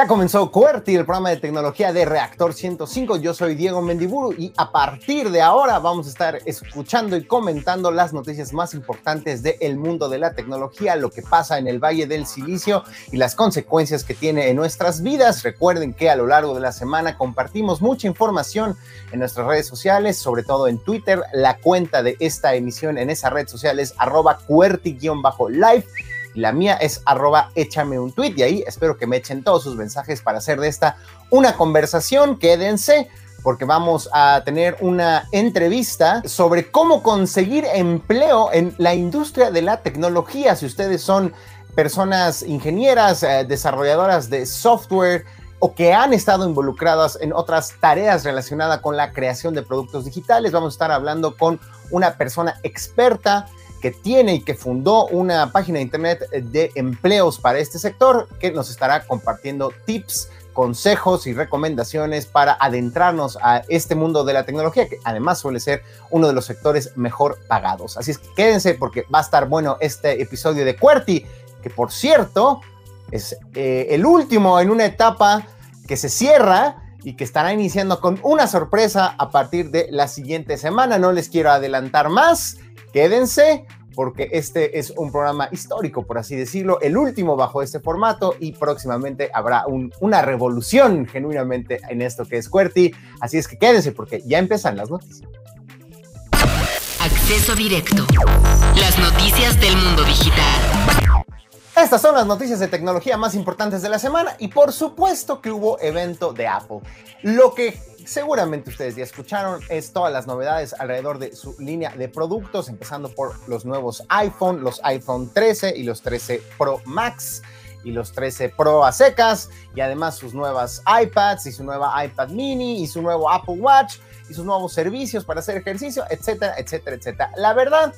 Ya comenzó QWERTY, el programa de tecnología de Reactor 105. Yo soy Diego Mendiburu y a partir de ahora vamos a estar escuchando y comentando las noticias más importantes del mundo de la tecnología, lo que pasa en el Valle del Silicio y las consecuencias que tiene en nuestras vidas. Recuerden que a lo largo de la semana compartimos mucha información en nuestras redes sociales, sobre todo en Twitter. La cuenta de esta emisión en esa red social es arroba QWERTY-live la mía es arroba échame un tweet y ahí espero que me echen todos sus mensajes para hacer de esta una conversación. Quédense porque vamos a tener una entrevista sobre cómo conseguir empleo en la industria de la tecnología. Si ustedes son personas ingenieras, eh, desarrolladoras de software, o que han estado involucradas en otras tareas relacionadas con la creación de productos digitales. Vamos a estar hablando con una persona experta que tiene y que fundó una página de internet de empleos para este sector, que nos estará compartiendo tips, consejos y recomendaciones para adentrarnos a este mundo de la tecnología, que además suele ser uno de los sectores mejor pagados. Así es que quédense porque va a estar bueno este episodio de QWERTY, que por cierto es eh, el último en una etapa que se cierra y que estará iniciando con una sorpresa a partir de la siguiente semana. No les quiero adelantar más Quédense porque este es un programa histórico, por así decirlo, el último bajo este formato y próximamente habrá una revolución genuinamente en esto que es QWERTY. Así es que quédense porque ya empiezan las noticias. Acceso directo. Las noticias del mundo digital. Estas son las noticias de tecnología más importantes de la semana y por supuesto que hubo evento de Apple. Lo que seguramente ustedes ya escucharon es todas las novedades alrededor de su línea de productos, empezando por los nuevos iPhone, los iPhone 13 y los 13 Pro Max y los 13 Pro a secas y además sus nuevas iPads y su nueva iPad mini y su nuevo Apple Watch y sus nuevos servicios para hacer ejercicio, etcétera, etcétera, etcétera. La verdad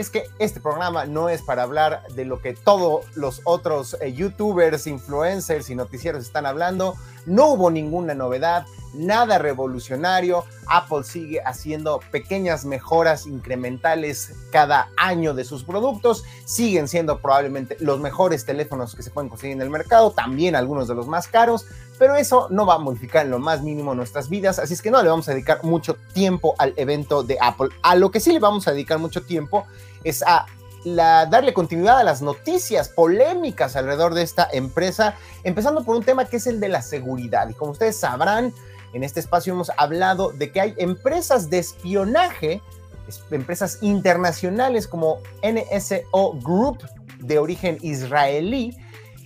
es que este programa no es para hablar de lo que todos los otros eh, youtubers, influencers y noticieros están hablando. No hubo ninguna novedad, nada revolucionario. Apple sigue haciendo pequeñas mejoras incrementales cada año de sus productos. Siguen siendo probablemente los mejores teléfonos que se pueden conseguir en el mercado, también algunos de los más caros, pero eso no va a modificar en lo más mínimo nuestras vidas, así es que no le vamos a dedicar mucho tiempo al evento de Apple. A lo que sí le vamos a dedicar mucho tiempo es a darle continuidad a las noticias polémicas alrededor de esta empresa, empezando por un tema que es el de la seguridad. Y como ustedes sabrán, en este espacio hemos hablado de que hay empresas de espionaje, empresas internacionales como NSO Group de origen israelí,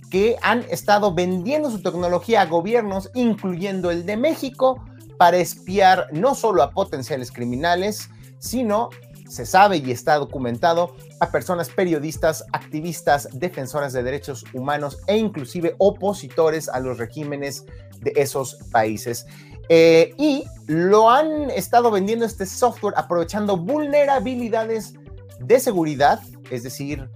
que han estado vendiendo su tecnología a gobiernos, incluyendo el de México, para espiar no solo a potenciales criminales, sino se sabe y está documentado a personas periodistas, activistas, defensoras de derechos humanos e inclusive opositores a los regímenes de esos países. Eh, y lo han estado vendiendo este software aprovechando vulnerabilidades de seguridad, es decir,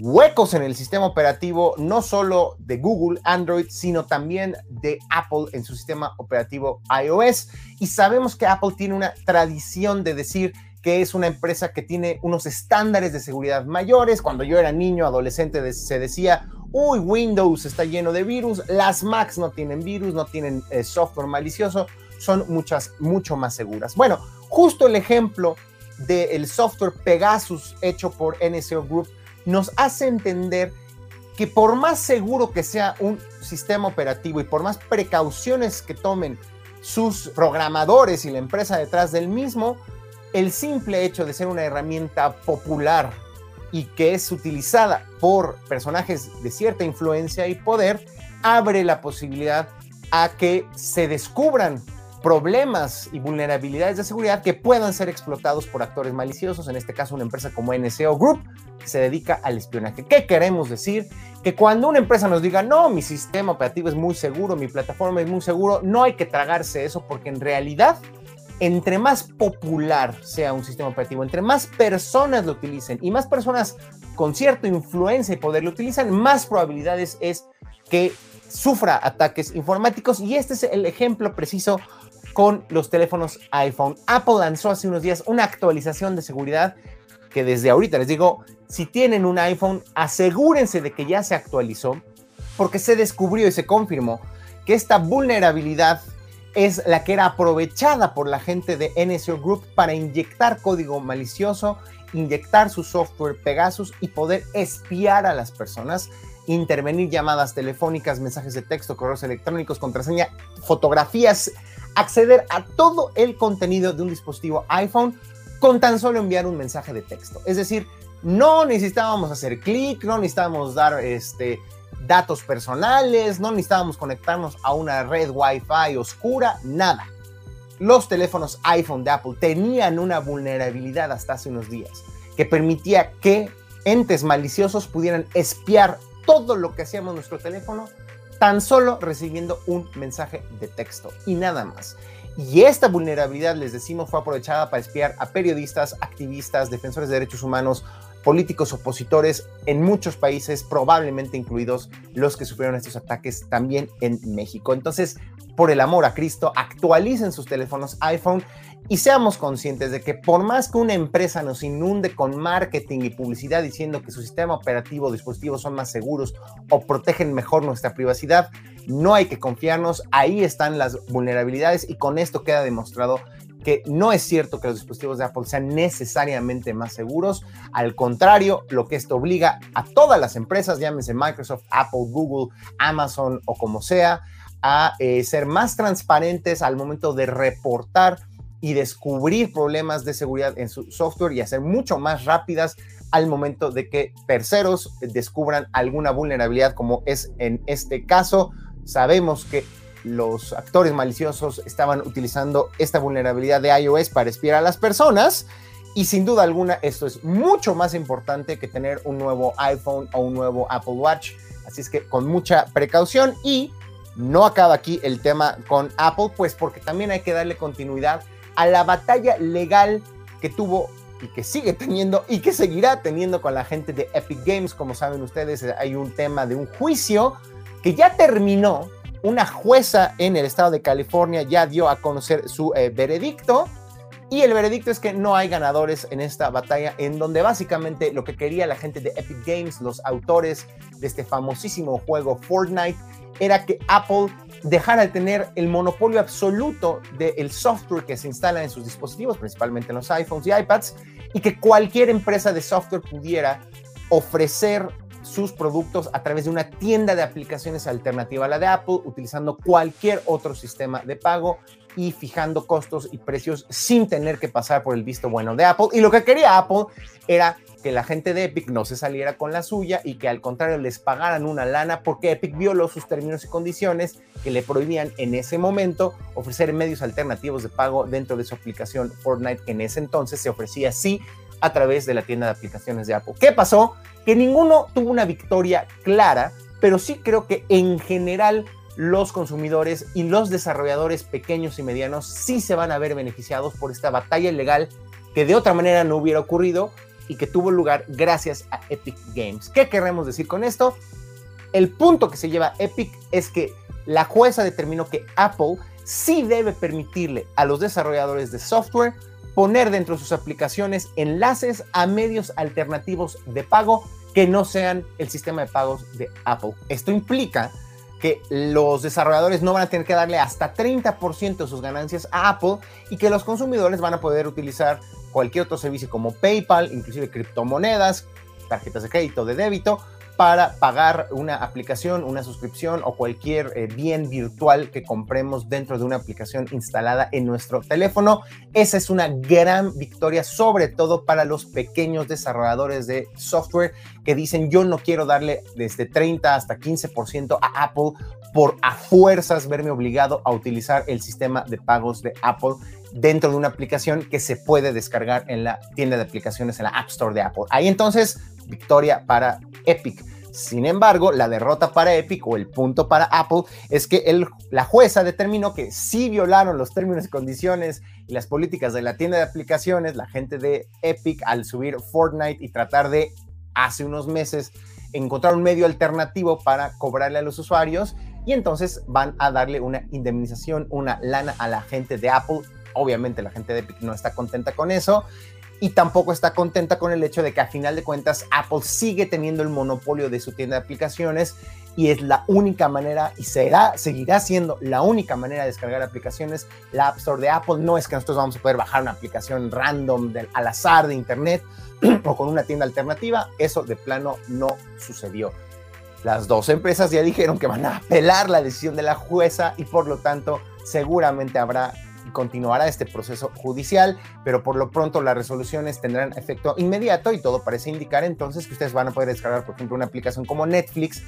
huecos en el sistema operativo, no solo de Google, Android, sino también de Apple en su sistema operativo iOS. Y sabemos que Apple tiene una tradición de decir que es una empresa que tiene unos estándares de seguridad mayores. Cuando yo era niño, adolescente, se decía, uy, Windows está lleno de virus, las Macs no tienen virus, no tienen eh, software malicioso, son muchas, mucho más seguras. Bueno, justo el ejemplo del software Pegasus hecho por NSO Group nos hace entender que por más seguro que sea un sistema operativo y por más precauciones que tomen sus programadores y la empresa detrás del mismo, el simple hecho de ser una herramienta popular y que es utilizada por personajes de cierta influencia y poder, abre la posibilidad a que se descubran problemas y vulnerabilidades de seguridad que puedan ser explotados por actores maliciosos, en este caso una empresa como NSO Group, que se dedica al espionaje. ¿Qué queremos decir? Que cuando una empresa nos diga, no, mi sistema operativo es muy seguro, mi plataforma es muy seguro, no hay que tragarse eso porque en realidad entre más popular sea un sistema operativo, entre más personas lo utilicen y más personas con cierta influencia y poder lo utilizan, más probabilidades es que sufra ataques informáticos y este es el ejemplo preciso con los teléfonos iPhone. Apple lanzó hace unos días una actualización de seguridad que desde ahorita les digo, si tienen un iPhone, asegúrense de que ya se actualizó porque se descubrió y se confirmó que esta vulnerabilidad es la que era aprovechada por la gente de NSO Group para inyectar código malicioso, inyectar su software Pegasus y poder espiar a las personas, intervenir llamadas telefónicas, mensajes de texto, correos electrónicos, contraseña, fotografías, acceder a todo el contenido de un dispositivo iPhone con tan solo enviar un mensaje de texto. Es decir, no necesitábamos hacer clic, no necesitábamos dar este, datos personales, no necesitábamos conectarnos a una red Wi-Fi oscura, nada. Los teléfonos iPhone de Apple tenían una vulnerabilidad hasta hace unos días que permitía que entes maliciosos pudieran espiar todo lo que hacíamos en nuestro teléfono tan solo recibiendo un mensaje de texto y nada más. Y esta vulnerabilidad, les decimos, fue aprovechada para espiar a periodistas, activistas, defensores de derechos humanos, políticos opositores en muchos países, probablemente incluidos los que sufrieron estos ataques también en México. Entonces, por el amor a Cristo, actualicen sus teléfonos iPhone y seamos conscientes de que por más que una empresa nos inunde con marketing y publicidad diciendo que su sistema operativo o dispositivos son más seguros o protegen mejor nuestra privacidad, no hay que confiarnos, ahí están las vulnerabilidades y con esto queda demostrado que no es cierto que los dispositivos de Apple sean necesariamente más seguros. Al contrario, lo que esto obliga a todas las empresas, llámense Microsoft, Apple, Google, Amazon o como sea, a eh, ser más transparentes al momento de reportar y descubrir problemas de seguridad en su software y hacer mucho más rápidas al momento de que terceros descubran alguna vulnerabilidad como es en este caso. Sabemos que los actores maliciosos estaban utilizando esta vulnerabilidad de iOS para espiar a las personas. Y sin duda alguna, esto es mucho más importante que tener un nuevo iPhone o un nuevo Apple Watch. Así es que con mucha precaución y no acaba aquí el tema con Apple, pues porque también hay que darle continuidad a la batalla legal que tuvo y que sigue teniendo y que seguirá teniendo con la gente de Epic Games. Como saben ustedes, hay un tema de un juicio que ya terminó una jueza en el estado de California ya dio a conocer su eh, veredicto. Y el veredicto es que no hay ganadores en esta batalla, en donde básicamente lo que quería la gente de Epic Games, los autores de este famosísimo juego Fortnite, era que Apple dejara de tener el monopolio absoluto del software que se instala en sus dispositivos, principalmente en los iPhones y iPads, y que cualquier empresa de software pudiera ofrecer sus productos a través de una tienda de aplicaciones alternativa a la de Apple, utilizando cualquier otro sistema de pago y fijando costos y precios sin tener que pasar por el visto bueno de Apple. Y lo que quería Apple era que la gente de Epic no se saliera con la suya y que al contrario les pagaran una lana porque Epic violó sus términos y condiciones que le prohibían en ese momento ofrecer medios alternativos de pago dentro de su aplicación Fortnite que en ese entonces se ofrecía así a través de la tienda de aplicaciones de Apple. ¿Qué pasó? Que ninguno tuvo una victoria clara, pero sí creo que en general los consumidores y los desarrolladores pequeños y medianos sí se van a ver beneficiados por esta batalla legal que de otra manera no hubiera ocurrido y que tuvo lugar gracias a Epic Games. ¿Qué queremos decir con esto? El punto que se lleva Epic es que la jueza determinó que Apple sí debe permitirle a los desarrolladores de software poner dentro de sus aplicaciones enlaces a medios alternativos de pago que no sean el sistema de pagos de Apple. Esto implica que los desarrolladores no van a tener que darle hasta 30% de sus ganancias a Apple y que los consumidores van a poder utilizar cualquier otro servicio como PayPal, inclusive criptomonedas, tarjetas de crédito, de débito, para pagar una aplicación, una suscripción o cualquier eh, bien virtual que compremos dentro de una aplicación instalada en nuestro teléfono. Esa es una gran victoria, sobre todo para los pequeños desarrolladores de software que dicen yo no quiero darle desde 30 hasta 15% a Apple por a fuerzas verme obligado a utilizar el sistema de pagos de Apple dentro de una aplicación que se puede descargar en la tienda de aplicaciones en la App Store de Apple. Ahí entonces victoria para Epic. Sin embargo, la derrota para Epic o el punto para Apple es que la jueza determinó que sí violaron los términos y condiciones y las políticas de la tienda de aplicaciones, la gente de Epic al subir Fortnite y tratar de hace unos meses encontrar un medio alternativo para cobrarle a los usuarios y entonces van a darle una indemnización, una lana a la gente de Apple. Obviamente la gente de Epic no está contenta con eso y tampoco está contenta con el hecho de que a final de cuentas Apple sigue teniendo el monopolio de su tienda de aplicaciones y es la única manera y será, seguirá siendo la única manera de descargar aplicaciones. La App Store de Apple no es que nosotros vamos a poder bajar una aplicación random del, al azar de Internet o con una tienda alternativa. Eso de plano no sucedió. Las dos empresas ya dijeron que van a apelar la decisión de la jueza y por lo tanto seguramente habrá y continuará este proceso judicial, pero por lo pronto las resoluciones tendrán efecto inmediato y todo parece indicar entonces que ustedes van a poder descargar, por ejemplo, una aplicación como Netflix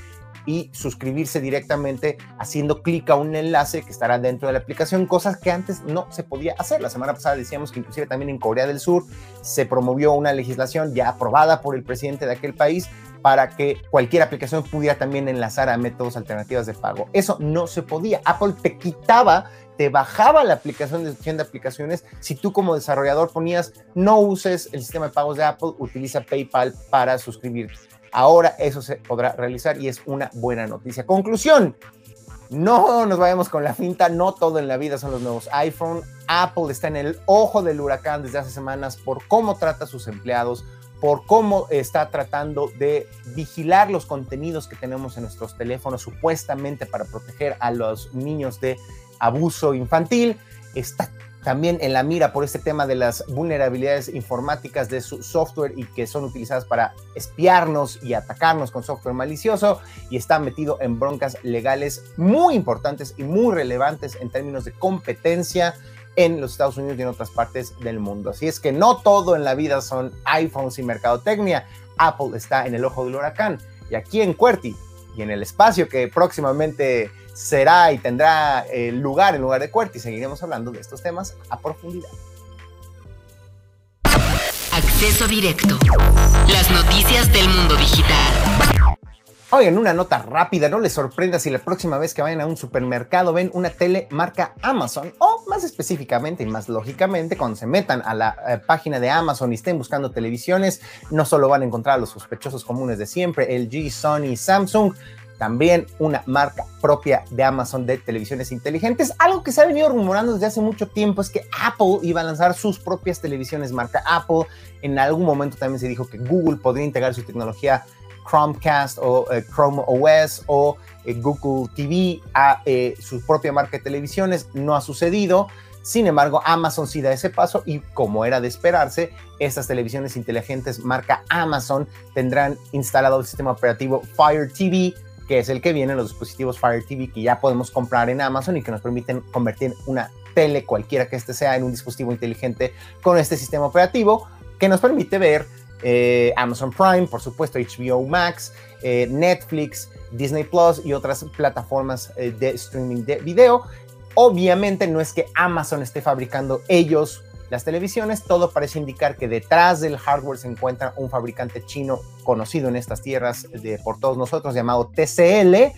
y suscribirse directamente haciendo clic a un enlace que estará dentro de la aplicación, cosas que antes no se podía hacer. La semana pasada decíamos que inclusive también en Corea del Sur se promovió una legislación ya aprobada por el presidente de aquel país para que cualquier aplicación pudiera también enlazar a métodos alternativos de pago. Eso no se podía. Apple te quitaba, te bajaba la aplicación de de aplicaciones si tú como desarrollador ponías no uses el sistema de pagos de Apple, utiliza PayPal para suscribirte. Ahora eso se podrá realizar y es una buena noticia. Conclusión. No nos vayamos con la finta, no todo en la vida son los nuevos iPhone. Apple está en el ojo del huracán desde hace semanas por cómo trata a sus empleados, por cómo está tratando de vigilar los contenidos que tenemos en nuestros teléfonos supuestamente para proteger a los niños de abuso infantil. Está también en la mira por este tema de las vulnerabilidades informáticas de su software y que son utilizadas para espiarnos y atacarnos con software malicioso y está metido en broncas legales muy importantes y muy relevantes en términos de competencia en los Estados Unidos y en otras partes del mundo. Así es que no todo en la vida son iPhones y mercadotecnia. Apple está en el ojo del huracán y aquí en QWERTY y en el espacio que próximamente será y tendrá eh, lugar en lugar de y Seguiremos hablando de estos temas a profundidad. Acceso directo. Las noticias del mundo digital. Oigan, una nota rápida, no les sorprenda si la próxima vez que vayan a un supermercado ven una tele marca Amazon o más específicamente y más lógicamente cuando se metan a la eh, página de Amazon y estén buscando televisiones, no solo van a encontrar a los sospechosos comunes de siempre, LG, Sony, Samsung, también una marca propia de Amazon de televisiones inteligentes. Algo que se ha venido rumorando desde hace mucho tiempo es que Apple iba a lanzar sus propias televisiones marca Apple. En algún momento también se dijo que Google podría integrar su tecnología Chromecast o eh, Chrome OS o eh, Google TV a eh, su propia marca de televisiones. No ha sucedido. Sin embargo, Amazon sí da ese paso y como era de esperarse, estas televisiones inteligentes marca Amazon tendrán instalado el sistema operativo Fire TV que es el que viene en los dispositivos Fire TV que ya podemos comprar en Amazon y que nos permiten convertir una tele, cualquiera que este sea, en un dispositivo inteligente con este sistema operativo que nos permite ver eh, Amazon Prime, por supuesto HBO Max, eh, Netflix, Disney Plus y otras plataformas eh, de streaming de video. Obviamente no es que Amazon esté fabricando ellos las televisiones, todo parece indicar que detrás del hardware se encuentra un fabricante chino conocido en estas tierras de, por todos nosotros llamado TCL,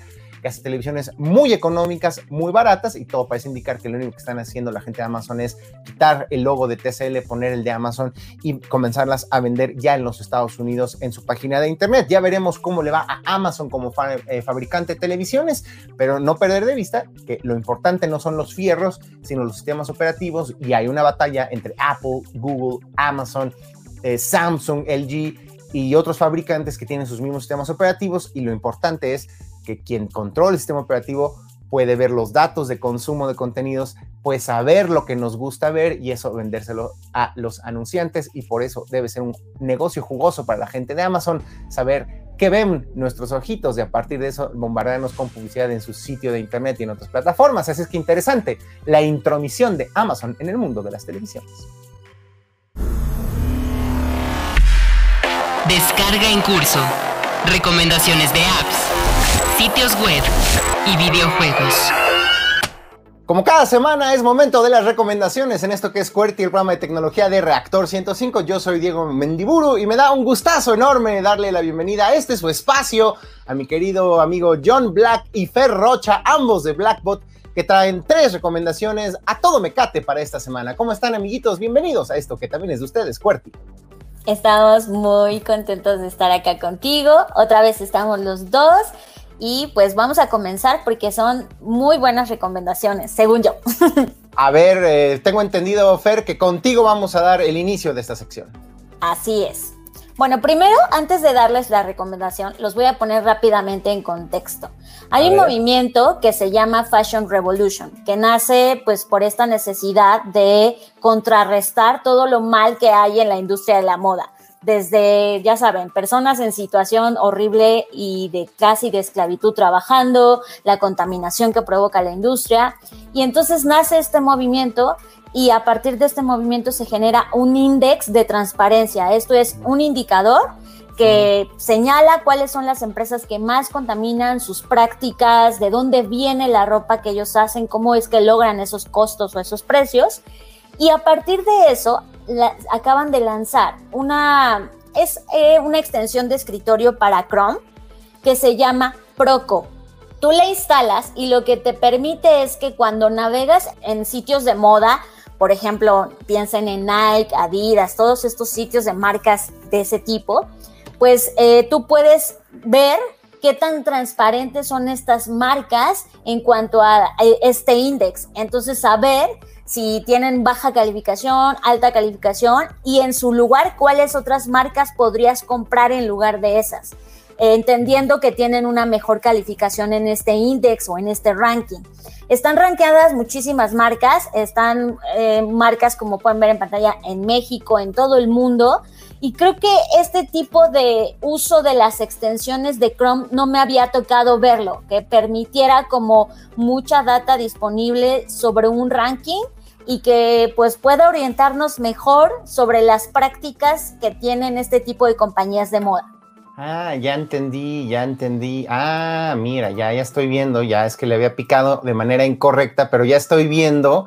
hace televisiones muy económicas, muy baratas y todo parece indicar que lo único que están haciendo la gente de Amazon es quitar el logo de TCL, poner el de Amazon y comenzarlas a vender ya en los Estados Unidos en su página de internet. Ya veremos cómo le va a Amazon como eh, fabricante de televisiones, pero no perder de vista que lo importante no son los fierros, sino los sistemas operativos y hay una batalla entre Apple, Google, Amazon, eh, Samsung, LG y otros fabricantes que tienen sus mismos sistemas operativos y lo importante es que quien controla el sistema operativo puede ver los datos de consumo de contenidos, puede saber lo que nos gusta ver y eso vendérselo a los anunciantes y por eso debe ser un negocio jugoso para la gente de Amazon saber qué ven nuestros ojitos y a partir de eso bombardearnos con publicidad en su sitio de internet y en otras plataformas. Así es que interesante la intromisión de Amazon en el mundo de las televisiones. Descarga en curso. Recomendaciones de apps, sitios web y videojuegos. Como cada semana es momento de las recomendaciones en esto que es QWERTY, el programa de tecnología de Reactor 105. Yo soy Diego Mendiburu y me da un gustazo enorme darle la bienvenida a este su espacio a mi querido amigo John Black y Fer Rocha, ambos de Blackbot, que traen tres recomendaciones a todo mecate para esta semana. ¿Cómo están amiguitos? Bienvenidos a esto que también es de ustedes, QWERTY. Estamos muy contentos de estar acá contigo. Otra vez estamos los dos y pues vamos a comenzar porque son muy buenas recomendaciones, según yo. A ver, eh, tengo entendido, Fer, que contigo vamos a dar el inicio de esta sección. Así es. Bueno, primero, antes de darles la recomendación, los voy a poner rápidamente en contexto. Hay un movimiento que se llama Fashion Revolution, que nace pues por esta necesidad de contrarrestar todo lo mal que hay en la industria de la moda desde, ya saben, personas en situación horrible y de casi de esclavitud trabajando, la contaminación que provoca la industria. Y entonces nace este movimiento y a partir de este movimiento se genera un índice de transparencia. Esto es un indicador que señala cuáles son las empresas que más contaminan, sus prácticas, de dónde viene la ropa que ellos hacen, cómo es que logran esos costos o esos precios. Y a partir de eso, acaban de lanzar una, es eh, una extensión de escritorio para Chrome que se llama Proco. Tú la instalas y lo que te permite es que cuando navegas en sitios de moda, por ejemplo, piensen en Nike, Adidas, todos estos sitios de marcas de ese tipo, pues eh, tú puedes ver qué tan transparentes son estas marcas en cuanto a este índice. Entonces, saber si tienen baja calificación, alta calificación y en su lugar cuáles otras marcas podrías comprar en lugar de esas, entendiendo que tienen una mejor calificación en este índice o en este ranking. Están rankeadas muchísimas marcas, están eh, marcas como pueden ver en pantalla en México, en todo el mundo, y creo que este tipo de uso de las extensiones de Chrome no me había tocado verlo, que permitiera como mucha data disponible sobre un ranking y que pues pueda orientarnos mejor sobre las prácticas que tienen este tipo de compañías de moda. Ah, ya entendí, ya entendí. Ah, mira, ya, ya estoy viendo, ya es que le había picado de manera incorrecta, pero ya estoy viendo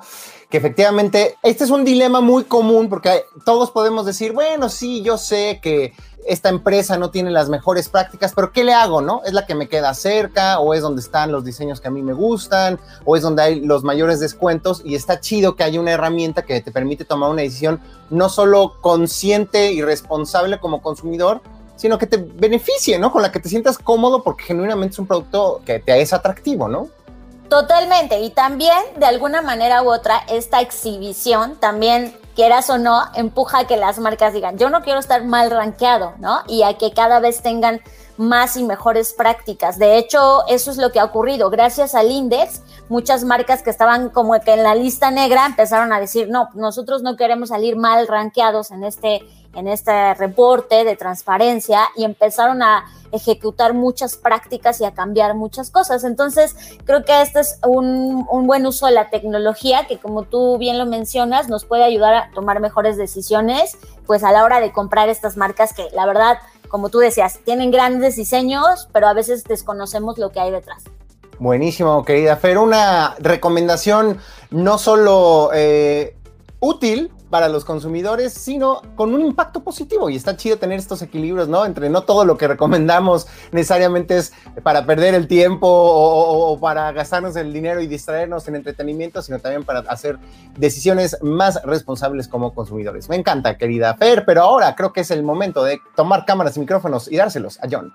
que efectivamente este es un dilema muy común porque todos podemos decir, bueno, sí, yo sé que esta empresa no tiene las mejores prácticas, pero ¿qué le hago, no? ¿Es la que me queda cerca o es donde están los diseños que a mí me gustan o es donde hay los mayores descuentos? Y está chido que haya una herramienta que te permite tomar una decisión no solo consciente y responsable como consumidor, sino que te beneficie, ¿no? Con la que te sientas cómodo porque genuinamente es un producto que te es atractivo, ¿no? Totalmente. Y también, de alguna manera u otra, esta exhibición también quieras o no, empuja a que las marcas digan, yo no quiero estar mal rankeado, ¿no? Y a que cada vez tengan más y mejores prácticas. De hecho, eso es lo que ha ocurrido. Gracias al index, muchas marcas que estaban como que en la lista negra empezaron a decir, no, nosotros no queremos salir mal rankeados en este, en este reporte de transparencia y empezaron a ejecutar muchas prácticas y a cambiar muchas cosas. Entonces, creo que este es un, un buen uso de la tecnología que, como tú bien lo mencionas, nos puede ayudar a tomar mejores decisiones, pues a la hora de comprar estas marcas que la verdad como tú decías, tienen grandes diseños, pero a veces desconocemos lo que hay detrás. Buenísimo, querida Fer. Una recomendación no solo eh, útil para los consumidores, sino con un impacto positivo. Y está chido tener estos equilibrios, ¿no? Entre no todo lo que recomendamos necesariamente es para perder el tiempo o, para gastarnos el dinero y distraernos en entretenimiento, sino también para hacer decisiones más responsables como consumidores. Me encanta, querida Fer, pero ahora creo que es el momento de tomar cámaras y micrófonos y dárselos a John.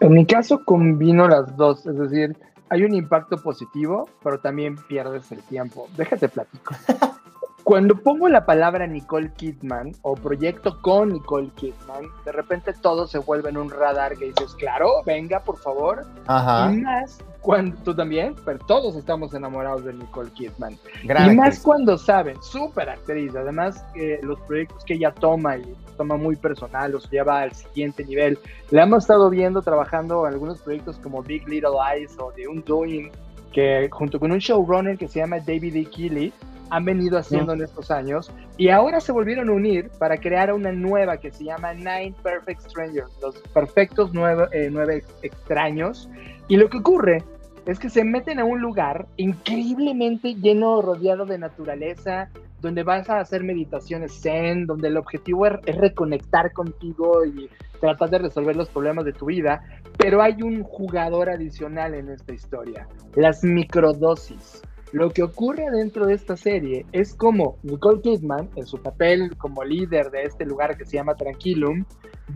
En mi caso combino las dos, es decir, hay un impacto positivo, pero también pierdes el tiempo. Déjate platico. Cuando pongo la palabra Nicole Kidman o proyecto con Nicole Kidman, de repente todo se vuelve en un radar que dices, claro, venga, por favor. Ajá. Y más cuando tú también, pero todos estamos enamorados de Nicole Kidman. y más cuando saben, súper actriz, además eh, los proyectos que ella toma y toma muy personal, los lleva al siguiente nivel. Le hemos estado viendo trabajando en algunos proyectos como Big Little Eyes o The Undoing, que junto con un showrunner que se llama David E. Keeley, han venido haciendo en estos años y ahora se volvieron a unir para crear una nueva que se llama Nine Perfect Strangers, los perfectos nueve, eh, nueve extraños. Y lo que ocurre es que se meten a un lugar increíblemente lleno, rodeado de naturaleza, donde vas a hacer meditaciones zen, donde el objetivo es, es reconectar contigo y tratar de resolver los problemas de tu vida, pero hay un jugador adicional en esta historia, las microdosis. Lo que ocurre dentro de esta serie es como Nicole Kidman, en su papel como líder de este lugar que se llama Tranquilum,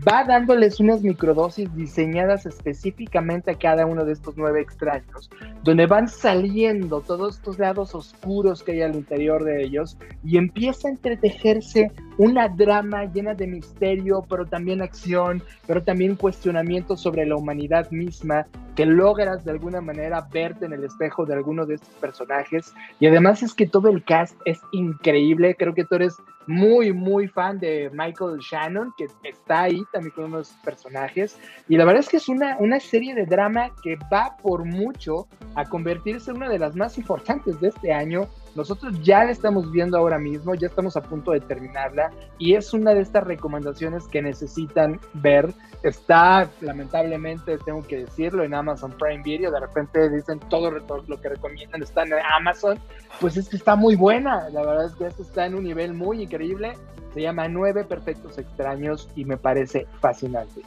va dándoles unas microdosis diseñadas específicamente a cada uno de estos nueve extraños, donde van saliendo todos estos lados oscuros que hay al interior de ellos y empieza a entretejerse una drama llena de misterio, pero también acción, pero también cuestionamientos sobre la humanidad misma, que logras de alguna manera verte en el espejo de alguno de estos personajes. Y además es que todo el cast es increíble. Creo que tú eres muy, muy fan de Michael Shannon, que está ahí también con unos personajes. Y la verdad es que es una, una serie de drama que va por mucho a convertirse en una de las más importantes de este año. Nosotros ya la estamos viendo ahora mismo, ya estamos a punto de terminarla y es una de estas recomendaciones que necesitan ver. Está, lamentablemente, tengo que decirlo, en Amazon Prime Video. De repente dicen todo lo que recomiendan está en Amazon. Pues es que está muy buena. La verdad es que esto está en un nivel muy increíble. Se llama Nueve Perfectos Extraños y me parece fascinante.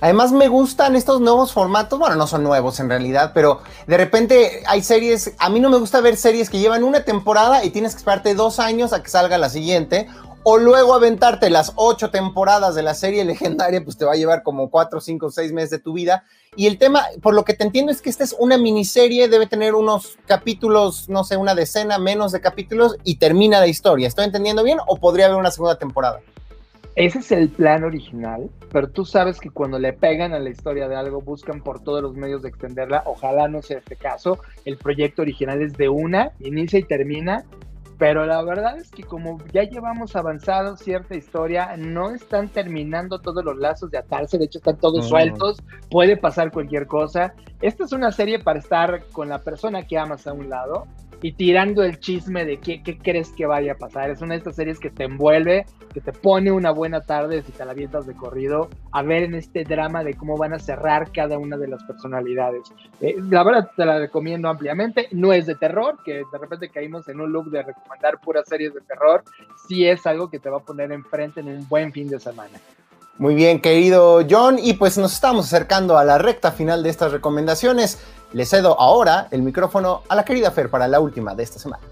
Además me gustan estos nuevos formatos, bueno, no son nuevos en realidad, pero de repente hay series, a mí no me gusta ver series que llevan una temporada y tienes que esperarte dos años a que salga la siguiente, o luego aventarte las ocho temporadas de la serie legendaria, pues te va a llevar como cuatro, cinco, seis meses de tu vida. Y el tema, por lo que te entiendo, es que esta es una miniserie, debe tener unos capítulos, no sé, una decena menos de capítulos y termina la historia. ¿Estoy entendiendo bien o podría haber una segunda temporada? Ese es el plan original, pero tú sabes que cuando le pegan a la historia de algo, buscan por todos los medios de extenderla. Ojalá no sea este caso. El proyecto original es de una, inicia y termina, pero la verdad es que como ya llevamos avanzado cierta historia, no están terminando todos los lazos de atarse, de hecho están todos sueltos, puede pasar cualquier cosa. Esta es una serie para estar con la persona que amas a un lado y tirando el chisme de qué, qué, crees que vaya a pasar. Es una de estas series que te envuelve, que te pone una buena tarde si te la avientas de corrido, a ver en este drama de cómo van a cerrar cada una de las personalidades. Eh, la verdad te la recomiendo ampliamente. No es de terror, que de repente caímos en un look de recomendar puras series de terror. Sí es algo que te va a poner enfrente en un buen fin de semana. Muy bien, querido John, y pues nos estamos acercando a la recta final de estas recomendaciones. Le cedo ahora el micrófono a la querida Fer para la última de esta semana.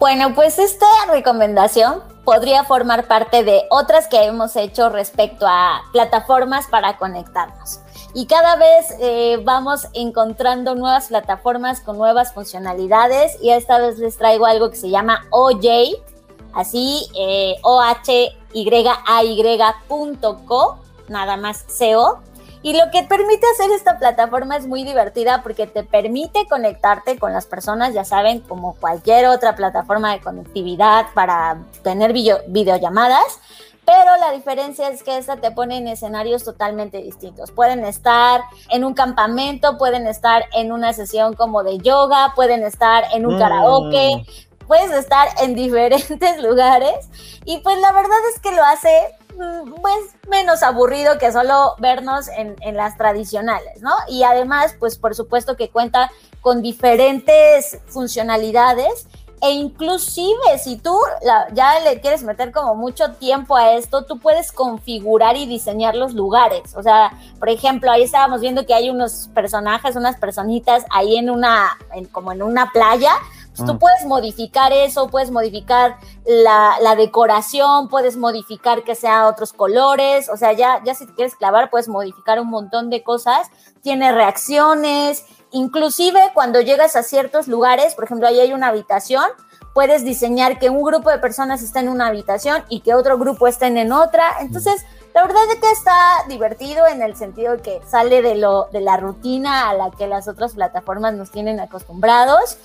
Bueno, pues esta recomendación podría formar parte de otras que hemos hecho respecto a plataformas para conectarnos. Y cada vez eh, vamos encontrando nuevas plataformas con nuevas funcionalidades y esta vez les traigo algo que se llama OJ, así eh, O-H-Y-A-Y.co, nada más CO y lo que permite hacer esta plataforma es muy divertida porque te permite conectarte con las personas, ya saben, como cualquier otra plataforma de conectividad para tener videollamadas. Pero la diferencia es que esta te pone en escenarios totalmente distintos. Pueden estar en un campamento, pueden estar en una sesión como de yoga, pueden estar en un karaoke, mm. Puedes estar en diferentes lugares. Y pues la verdad es que lo hace pues menos aburrido que solo vernos en, las tradicionales, ¿no? Y además, pues por supuesto que cuenta con diferentes funcionalidades e inclusive si tú ya le quieres meter como mucho tiempo a esto, tú puedes configurar y diseñar los lugares. O sea, por ejemplo, ahí estábamos viendo que hay unos personajes, unas personitas ahí en una, como en una playa tú mm. puedes modificar eso, puedes modificar la, decoración, puedes modificar que sea otros colores, o sea, ya, ya si te quieres clavar, puedes modificar un montón de cosas. Tiene reacciones, inclusive cuando llegas a ciertos lugares, por ejemplo, ahí hay una habitación, puedes diseñar que un grupo de personas esté en una habitación y que otro grupo esté en otra. Entonces, la verdad es que está divertido en el sentido de que sale de, lo, de la rutina a la que las otras plataformas nos tienen acostumbrados.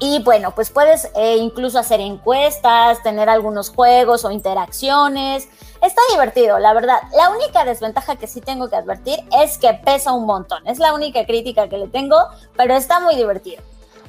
Y bueno, pues puedes eh, incluso hacer encuestas, tener algunos juegos o interacciones. Está divertido, la verdad. La única desventaja que sí tengo que advertir es que pesa un montón. Es la única crítica que le tengo, pero está muy divertido.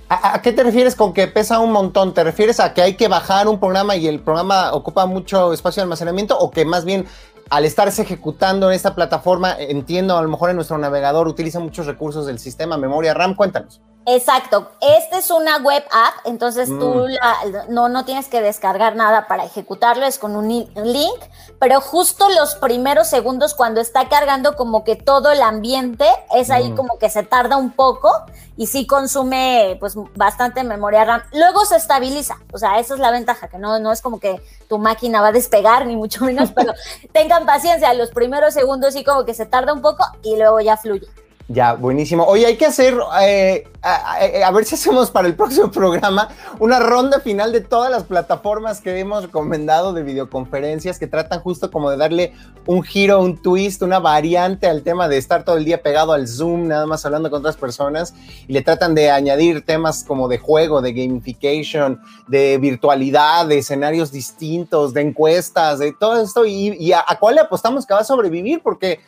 ¿A, qué te refieres con que pesa un montón? ¿Te refieres a que hay que bajar un programa y el programa ocupa mucho espacio de almacenamiento o que más bien al estarse ejecutando en esta plataforma, entiendo, a lo mejor en nuestro navegador utiliza muchos recursos del sistema memoria RAM? Cuéntanos. Exacto, esta es una web app, entonces tú Mm. no, no tienes que descargar nada para ejecutarlo, es con un li- link, pero justo los primeros segundos cuando está cargando como que todo el ambiente, es ahí Mm. como que se tarda un poco y sí consume pues bastante memoria RAM. Luego se estabiliza, o sea, esa es la ventaja, que no, no es como que tu máquina va a despegar, ni mucho menos, pero tengan paciencia, los primeros segundos sí como que se tarda un poco y luego ya fluye. Ya, buenísimo. Oye, hay que hacer, eh, a, a- ver si hacemos para el próximo programa una ronda final de todas las plataformas que hemos recomendado de videoconferencias que tratan justo como de darle un giro, un twist, una variante al tema de estar todo el día pegado al Zoom, nada más hablando con otras personas, y le tratan de añadir temas como de juego, de gamification, de virtualidad, de escenarios distintos, de encuestas, de todo esto, y, a cuál le apostamos que va a sobrevivir, porque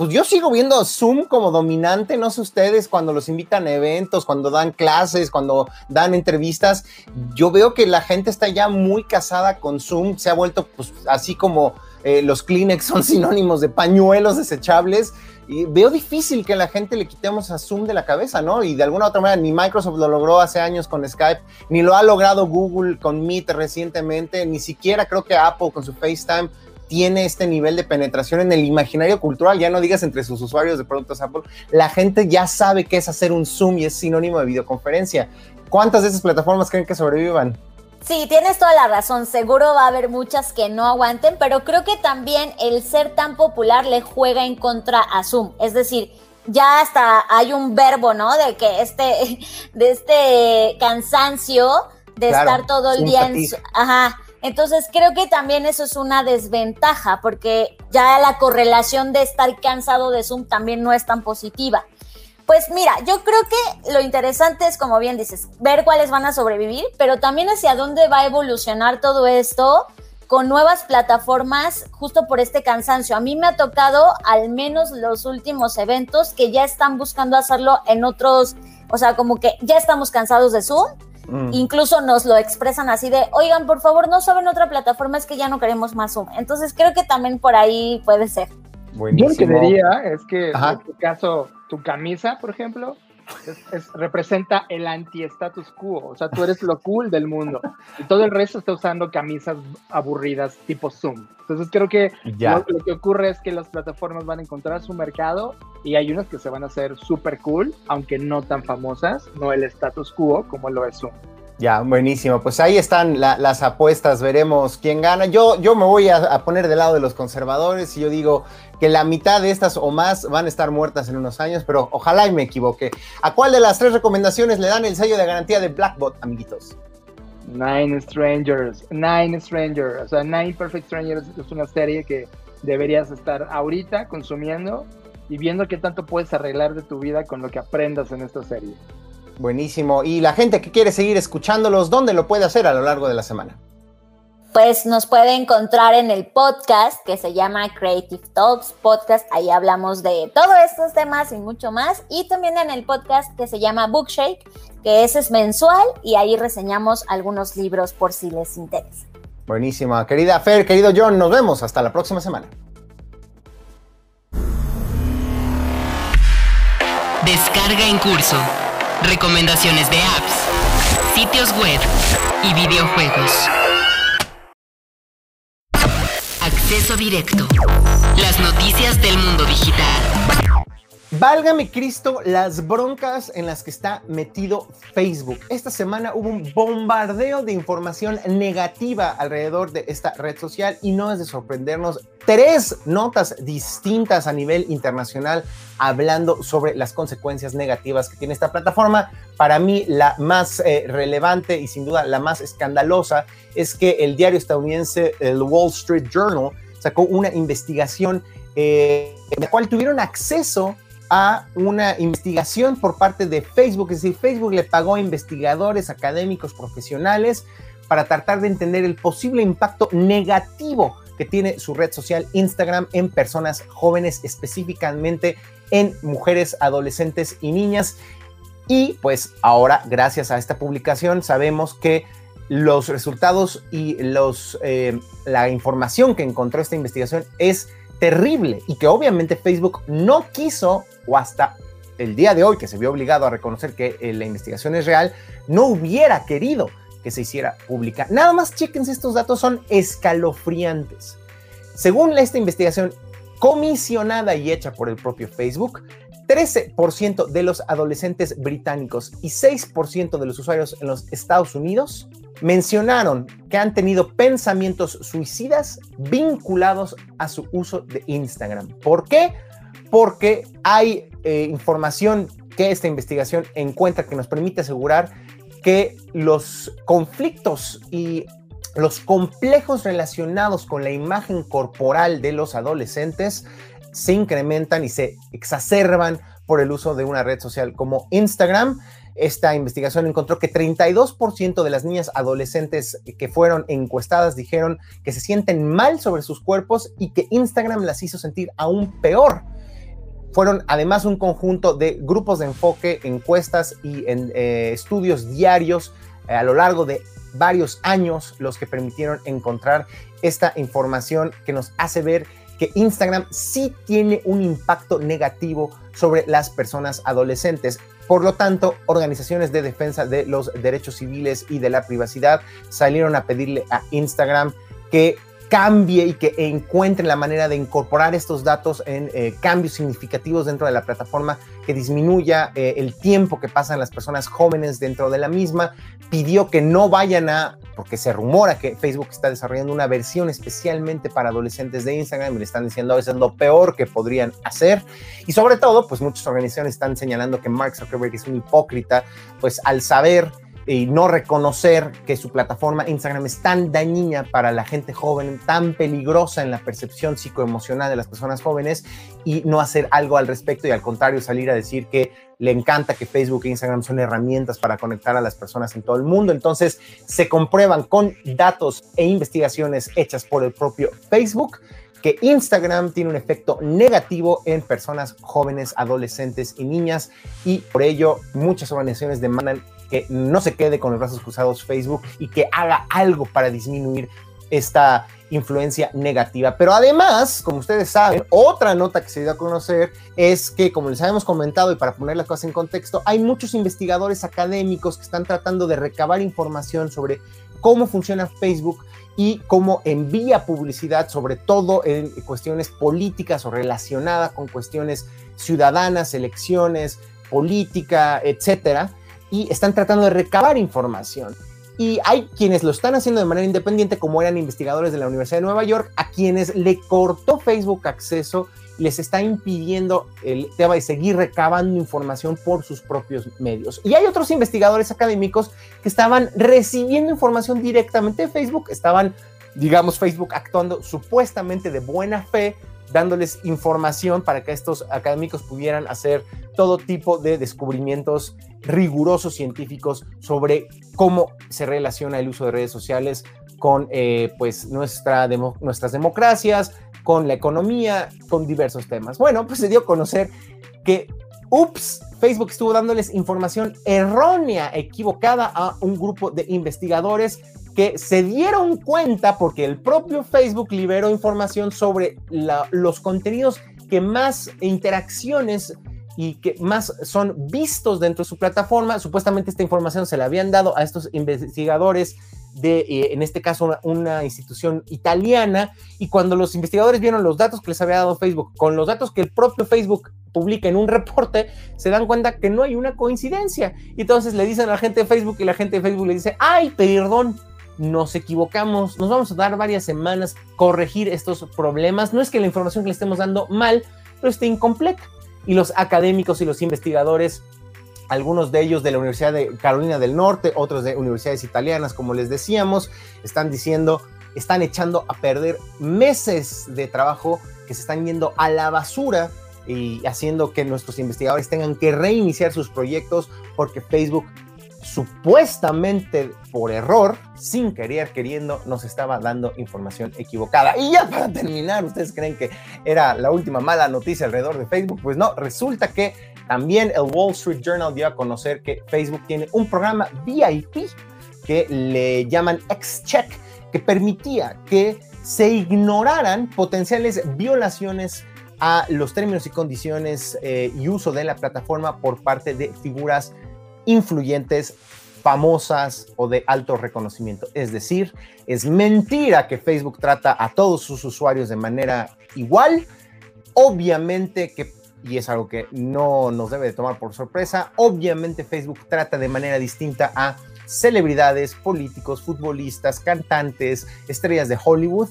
pues yo sigo viendo Zoom como dominante, no sé ustedes, cuando los invitan a eventos, cuando dan clases, cuando dan entrevistas, yo veo que la gente está ya muy casada con Zoom, se ha vuelto pues así como eh, los Kleenex son sinónimos de pañuelos desechables. Y veo difícil que la gente le quitemos a Zoom de la cabeza, ¿no? Y de alguna otra manera, ni Microsoft lo logró hace años con Skype, ni lo ha logrado Google con Meet recientemente, ni siquiera creo que Apple con su FaceTime tiene este nivel de penetración en el imaginario cultural, ya no digas entre sus usuarios de productos Apple, la gente ya sabe qué es hacer un Zoom y es sinónimo de videoconferencia. ¿Cuántas de esas plataformas creen que sobrevivan? Sí, tienes toda la razón. Seguro va a haber muchas que no aguanten, pero creo que también el ser tan popular le juega en contra a Zoom. Es decir, ya hasta hay un verbo, ¿no? De que este, de este cansancio de Claro, estar todo el día en Ajá. Entonces creo que también eso es una desventaja, porque ya la correlación de estar cansado de Zoom también no es tan positiva. Pues mira, yo creo que lo interesante es, como bien dices, ver cuáles van a sobrevivir, pero también hacia dónde va a evolucionar todo esto con nuevas plataformas justo por este cansancio. A mí me ha tocado al menos los últimos eventos que ya están buscando hacerlo en otros, o sea, como que ya estamos cansados de Zoom, Mm. incluso nos lo expresan así de, oigan, por favor, no saben otra plataforma, es que ya no queremos más Zoom. Entonces creo que también por ahí puede ser. Yo Buenísimo. lo que diría es que Ajá. en tu caso, tu camisa, por ejemplo, es- es- representa el anti-status quo. O sea, tú eres lo cool del mundo. Y todo el resto está usando camisas aburridas tipo Zoom. Entonces creo que Ya. lo, lo que ocurre es que las plataformas van a encontrar su mercado y hay unas que se van a hacer súper cool, aunque no tan famosas, no el status quo como lo es Zoom. Ya, buenísimo. Pues ahí están la- las apuestas, veremos quién gana. Yo, yo me voy a, a poner del lado de los conservadores y yo digo que la mitad de estas o más van a estar muertas en unos años, pero ojalá y me equivoque. ¿A cuál de las tres recomendaciones le dan el sello de garantía de Blackbot, amiguitos? Nine Strangers, Nine Strangers, o sea, Nine Perfect Strangers es una serie que deberías estar ahorita consumiendo y viendo qué tanto puedes arreglar de tu vida con lo que aprendas en esta serie. Buenísimo. Y la gente que quiere seguir escuchándolos, ¿dónde lo puede hacer a lo largo de la semana? Pues nos puede encontrar en el podcast que se llama Creative Talks Podcast. Ahí hablamos de todos estos temas y mucho más. Y también en el podcast que se llama Bookshake, que ese es mensual y ahí reseñamos algunos libros por si les interesa. Buenísima. Querida Fer, querido John, nos vemos. Hasta la próxima semana. Descarga en curso. Recomendaciones de apps, sitios web y videojuegos. Acceso directo. Las noticias del mundo digital. Válgame Cristo las broncas en las que está metido Facebook. Esta semana hubo un bombardeo de información negativa alrededor de esta red social y no es de sorprendernos. Tres notas distintas a nivel internacional hablando sobre las consecuencias negativas que tiene esta plataforma. Para mí la más eh, relevante y sin duda la más escandalosa es que el diario estadounidense, el Wall Street Journal, sacó una investigación eh, en la cual tuvieron acceso a una investigación por parte de Facebook, es decir, Facebook le pagó a investigadores académicos profesionales para tratar de entender el posible impacto negativo que tiene su red social Instagram en personas jóvenes, específicamente en mujeres, adolescentes y niñas. Y pues ahora, gracias a esta publicación, sabemos que los resultados y los, eh, la información que encontró esta investigación es terrible y que obviamente Facebook no quiso o hasta el día de hoy, que se vio obligado a reconocer que eh, la investigación es real, no hubiera querido que se hiciera pública. Nada más chequense estos datos, son escalofriantes. Según esta investigación comisionada y hecha por el propio Facebook, 13% de los adolescentes británicos y 6% de los usuarios en los Estados Unidos mencionaron que han tenido pensamientos suicidas vinculados a su uso de Instagram. ¿Por qué? Porque hay eh, información que esta investigación encuentra que nos permite asegurar que los conflictos y los complejos relacionados con la imagen corporal de los adolescentes se incrementan y se exacerban por el uso de una red social como Instagram. Esta investigación encontró que 32% de las niñas adolescentes que fueron encuestadas dijeron que se sienten mal sobre sus cuerpos y que Instagram las hizo sentir aún peor. Fueron además un conjunto de grupos de enfoque, encuestas y en, eh, estudios diarios eh, a lo largo de varios años los que permitieron encontrar esta información que nos hace ver que Instagram sí tiene un impacto negativo sobre las personas adolescentes. Por lo tanto, organizaciones de defensa de los derechos civiles y de la privacidad salieron a pedirle a Instagram que cambie y que encuentren la manera de incorporar estos datos en eh, cambios significativos dentro de la plataforma, que disminuya eh, el tiempo que pasan las personas jóvenes dentro de la misma. Pidió que no vayan a, porque se rumora que Facebook está desarrollando una versión especialmente para adolescentes de Instagram y le están diciendo a veces lo peor que podrían hacer. Y sobre todo, pues muchas organizaciones están señalando que Mark Zuckerberg es un hipócrita, pues al saber y no reconocer que su plataforma Instagram es tan dañina para la gente joven, tan peligrosa en la percepción psicoemocional de las personas jóvenes y no hacer algo al respecto y al contrario salir a decir que le encanta que Facebook e Instagram son herramientas para conectar a las personas en todo el mundo. Entonces se comprueban con datos e investigaciones hechas por el propio Facebook que Instagram tiene un efecto negativo en personas jóvenes, adolescentes y niñas y por ello muchas organizaciones demandan que no se quede con los brazos cruzados Facebook y que haga algo para disminuir esta influencia negativa. Pero además, como ustedes saben, otra nota que se dio a conocer es que, como les habíamos comentado y para poner las cosas en contexto, hay muchos investigadores académicos que están tratando de recabar información sobre cómo funciona Facebook y cómo envía publicidad, sobre todo en cuestiones políticas o relacionadas con cuestiones ciudadanas, elecciones, política, etcétera y están tratando de recabar información. Y hay quienes lo están haciendo de manera independiente, como eran investigadores de la Universidad de Nueva York, a quienes le cortó Facebook acceso, les está impidiendo el tema de seguir recabando información por sus propios medios. Y hay otros investigadores académicos que estaban recibiendo información directamente de Facebook, estaban, digamos, Facebook actuando supuestamente de buena fe, dándoles información para que estos académicos pudieran hacer todo tipo de descubrimientos rigurosos científicos sobre cómo se relaciona el uso de redes sociales con eh, pues nuestra nuestras democracias, con la economía, con diversos temas. Bueno, pues se dio a conocer que, ups, Facebook estuvo dándoles información errónea, equivocada a un grupo de investigadores que se dieron cuenta porque el propio Facebook liberó información sobre los contenidos que más interacciones y que más son vistos dentro de su plataforma. Supuestamente esta información se la habían dado a estos investigadores de, eh, en este caso, una, institución italiana, y cuando los investigadores vieron los datos que les había dado Facebook con los datos que el propio Facebook publica en un reporte, se dan cuenta que no hay una coincidencia. Y entonces le dicen a la gente de Facebook y la gente de Facebook le dice, ay, perdón, nos equivocamos, nos vamos a dar varias semanas corregir estos problemas. No es que la información que le estemos dando mal, pero esté incompleta. Y los académicos y los investigadores, algunos de ellos de la Universidad de Carolina del Norte, otros de universidades italianas, como les decíamos, están diciendo, están echando a perder meses de trabajo que se están yendo a la basura y haciendo que nuestros investigadores tengan que reiniciar sus proyectos porque Facebook supuestamente por error, sin querer queriendo, nos estaba dando información equivocada. Y ya para terminar, ¿ustedes creen que era la última mala noticia alrededor de Facebook? Pues no, resulta que también el Wall Street Journal dio a conocer que Facebook tiene un programa VIP que le llaman X-Check, que permitía que se ignoraran potenciales violaciones a los términos y condiciones eh, y uso de la plataforma por parte de figuras influyentes, famosas o de alto reconocimiento. Es decir, es mentira que Facebook trata a todos sus usuarios de manera igual. Obviamente que, y es algo que no nos debe de tomar por sorpresa, obviamente Facebook trata de manera distinta a celebridades, políticos, futbolistas, cantantes, estrellas de Hollywood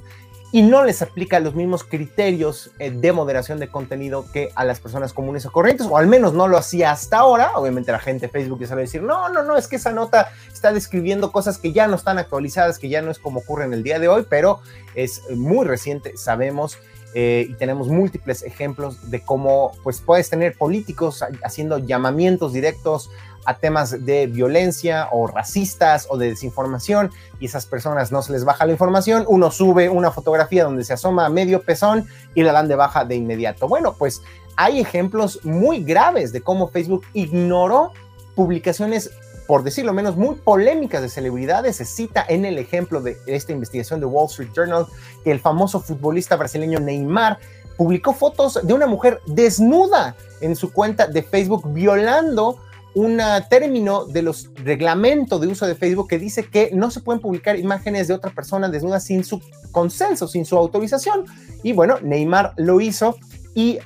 y no les aplica los mismos criterios eh, de moderación de contenido que a las personas comunes o corrientes, o al menos no lo hacía hasta ahora. Obviamente la gente de Facebook ya sabe decir, no, no, no, es que esa nota está describiendo cosas que ya no están actualizadas, que ya no es como ocurre en el día de hoy, pero es muy reciente, sabemos. Eh, y tenemos múltiples ejemplos de cómo pues puedes tener políticos haciendo llamamientos directos a temas de violencia o racistas o de desinformación y esas personas no se les baja la información, uno sube una fotografía donde se asoma medio pezón y la dan de baja de inmediato. Bueno, pues hay ejemplos muy graves de cómo Facebook ignoró publicaciones por decirlo menos, muy polémicas de celebridades. Se cita en el ejemplo de esta investigación de Wall Street Journal que el famoso futbolista brasileño Neymar publicó fotos de una mujer desnuda en su cuenta de Facebook violando un término de los reglamentos de uso de Facebook que dice que no se pueden publicar imágenes de otra persona desnuda sin su consenso, sin su autorización. Y bueno, Neymar lo hizo y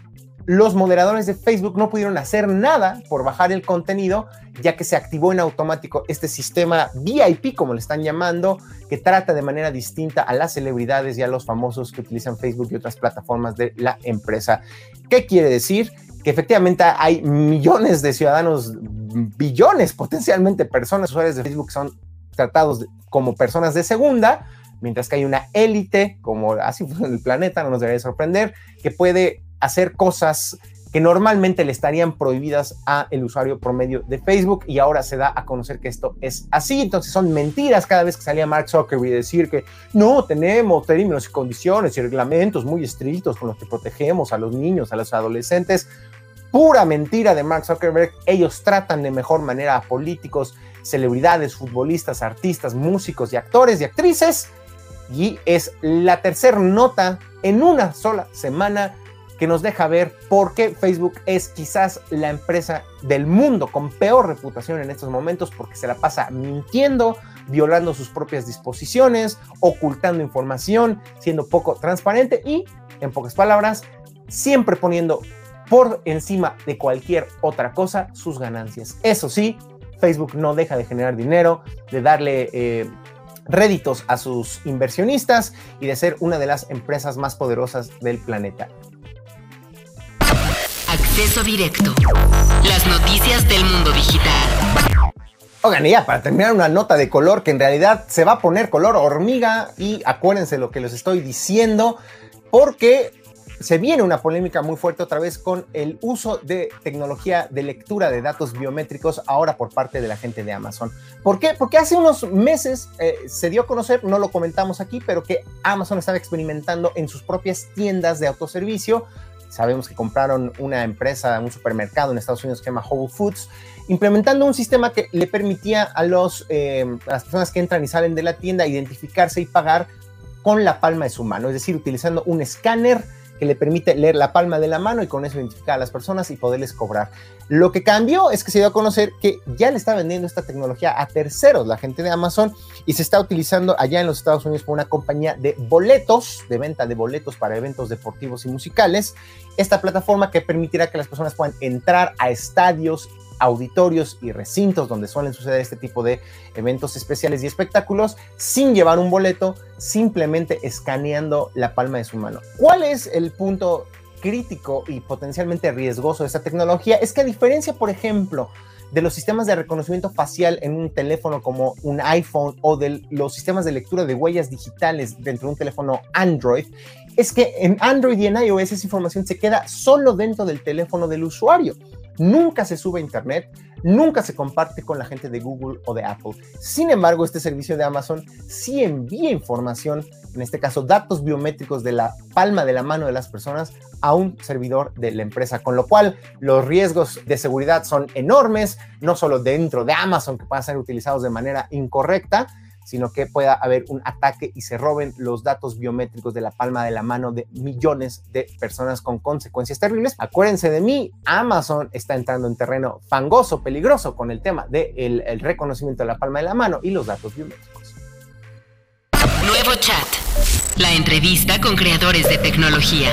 los moderadores de Facebook no pudieron hacer nada por bajar el contenido, ya que se activó en automático este sistema VIP, como le están llamando, que trata de manera distinta a las celebridades y a los famosos que utilizan Facebook y otras plataformas de la empresa. ¿Qué quiere decir? que efectivamente hay millones de ciudadanos, billones potencialmente personas usuarias de Facebook son tratados como personas de segunda, mientras que hay una élite, como así en el planeta, no nos debería sorprender, que puede hacer cosas que normalmente le estarían prohibidas a el usuario promedio de Facebook y ahora se da a conocer que esto es así. Entonces son mentiras cada vez que salía Mark Zuckerberg decir que no tenemos términos y condiciones y reglamentos muy estrictos con los que protegemos a los niños, a los adolescentes pura mentira de Mark Zuckerberg. Ellos tratan de mejor manera a políticos, celebridades, futbolistas, artistas, músicos y actores y actrices. Y es la tercera nota en una sola semana que nos deja ver por qué Facebook es quizás la empresa del mundo con peor reputación en estos momentos porque se la pasa mintiendo, violando sus propias disposiciones, ocultando información, siendo poco transparente y, en pocas palabras, siempre poniendo por encima de cualquier otra cosa sus ganancias. Eso sí, Facebook no deja de generar dinero, de darle eh, réditos a sus inversionistas y de ser una de las empresas más poderosas del planeta. Directo. Las noticias del mundo digital. Oigan, y ya para terminar una nota de color que en realidad se va a poner color hormiga y acuérdense lo que les estoy diciendo porque se viene una polémica muy fuerte otra vez con el uso de tecnología de lectura de datos biométricos ahora por parte de la gente de Amazon. ¿Por qué? Porque hace unos meses eh, se dio a conocer, no lo comentamos aquí, pero que Amazon estaba experimentando en sus propias tiendas de autoservicio. Sabemos que compraron una empresa, un supermercado en Estados Unidos que se llama Whole Foods, implementando un sistema que le permitía a, los, eh, las personas que entran y salen de la tienda identificarse y pagar con la palma de su mano, es decir, utilizando un escáner que le permite leer la palma de la mano y con eso identificar a las personas y poderles cobrar. Lo que cambió es que se dio a conocer que ya le está vendiendo esta tecnología a terceros, la gente de Amazon, y se está utilizando allá en los Estados Unidos por una compañía de boletos, de venta de boletos para eventos deportivos y musicales. Esta plataforma que permitirá que las personas puedan entrar a estadios auditorios y recintos donde suelen suceder este tipo de eventos especiales y espectáculos sin llevar un boleto, simplemente escaneando la palma de su mano. ¿Cuál es el punto crítico y potencialmente riesgoso de esta tecnología? Es que a diferencia, por ejemplo, de los sistemas de reconocimiento facial en un teléfono como un iPhone o de los sistemas de lectura de huellas digitales dentro de un teléfono Android, es que en Android y en iOS esa información se queda solo dentro del teléfono del usuario nunca se sube a Internet, nunca se comparte con la gente de Google o de Apple. Sin embargo, este servicio de Amazon sí envía información, en este caso datos biométricos de la palma de la mano de las personas a un servidor de la empresa, con lo cual los riesgos de seguridad son enormes, no solo dentro de Amazon que puedan ser utilizados de manera incorrecta, sino que pueda haber un ataque y se roben los datos biométricos de la palma de la mano de millones de personas con consecuencias terribles. Acuérdense de mí, Amazon está entrando en terreno fangoso, peligroso con el tema del el reconocimiento de la palma de la mano y los datos biométricos. Nuevo chat. La entrevista con creadores de tecnología.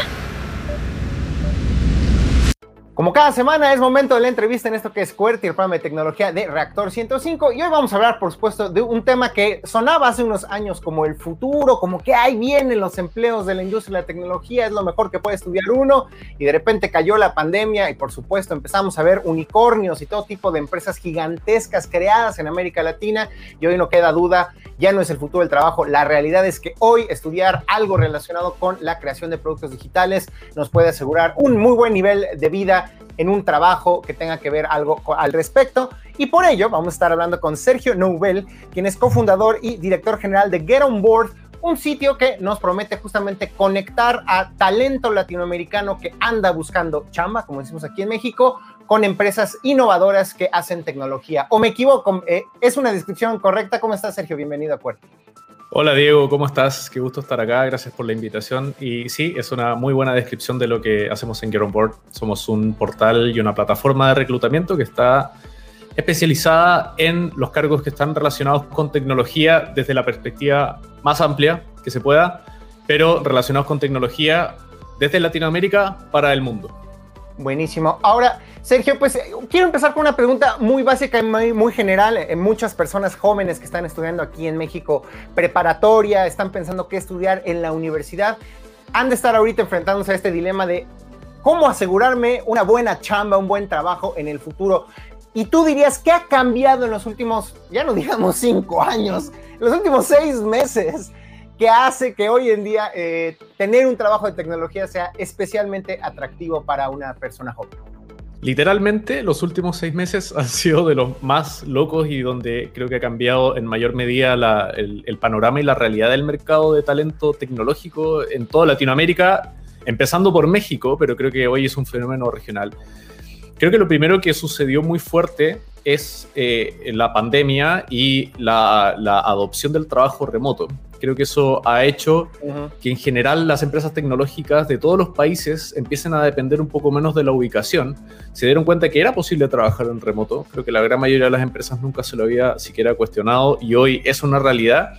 Como cada semana es momento de la entrevista en esto que es QWERTY, el programa de tecnología de Reactor 105. Y hoy vamos a hablar, por supuesto, de un tema que sonaba hace unos años como el futuro, como que ahí vienen los empleos de la industria de la tecnología, es lo mejor que puede estudiar uno. Y de repente cayó la pandemia y, por supuesto, empezamos a ver unicornios y todo tipo de empresas gigantescas creadas en América Latina. Y hoy no queda duda, ya no es el futuro del trabajo. La realidad es que hoy estudiar algo relacionado con la creación de productos digitales nos puede asegurar un muy buen nivel de vida en un trabajo que tenga que ver algo al respecto. Y por ello vamos a estar hablando con Sergio Nobel, quien es cofundador y director general de Get On Board, un sitio que nos promete justamente conectar a talento latinoamericano que anda buscando chamba, como decimos aquí en México, con empresas innovadoras que hacen tecnología. ¿O me equivoco? Eh, ¿Es una descripción correcta? ¿Cómo estás, Sergio? Bienvenido a Puerto. Hola Diego, ¿cómo estás? Qué gusto estar acá, gracias por la invitación. Y sí, es una muy buena descripción de lo que hacemos en Get On Board. Somos un portal y una plataforma de reclutamiento que está especializada en los cargos que están relacionados con tecnología desde la perspectiva más amplia que se pueda, pero relacionados con tecnología desde Latinoamérica para el mundo. Buenísimo. Ahora, Sergio, pues eh, quiero empezar con una pregunta muy básica y muy, general. En muchas personas jóvenes que están estudiando aquí en México preparatoria, están pensando qué estudiar en la universidad, han de estar ahorita enfrentándose a este dilema de cómo asegurarme una buena chamba, un buen trabajo en el futuro. Y tú dirías, ¿qué ha cambiado en los últimos, ya no digamos cinco años, en los últimos seis meses? Que hace que hoy en día eh, tener un trabajo de tecnología sea especialmente atractivo para una persona joven? Literalmente, los últimos seis meses han sido de los más locos y donde creo que ha cambiado en mayor medida el, el, panorama y la realidad del mercado de talento tecnológico en toda Latinoamérica, empezando por México, pero creo que hoy es un fenómeno regional. Creo que lo primero que sucedió muy fuerte es eh, la pandemia y la, adopción del trabajo remoto. Creo que eso ha hecho que en general las empresas tecnológicas de todos los países empiecen a depender un poco menos de la ubicación. Se dieron cuenta que era posible trabajar en remoto. Creo que la gran mayoría de las empresas nunca se lo había siquiera cuestionado y hoy es una realidad.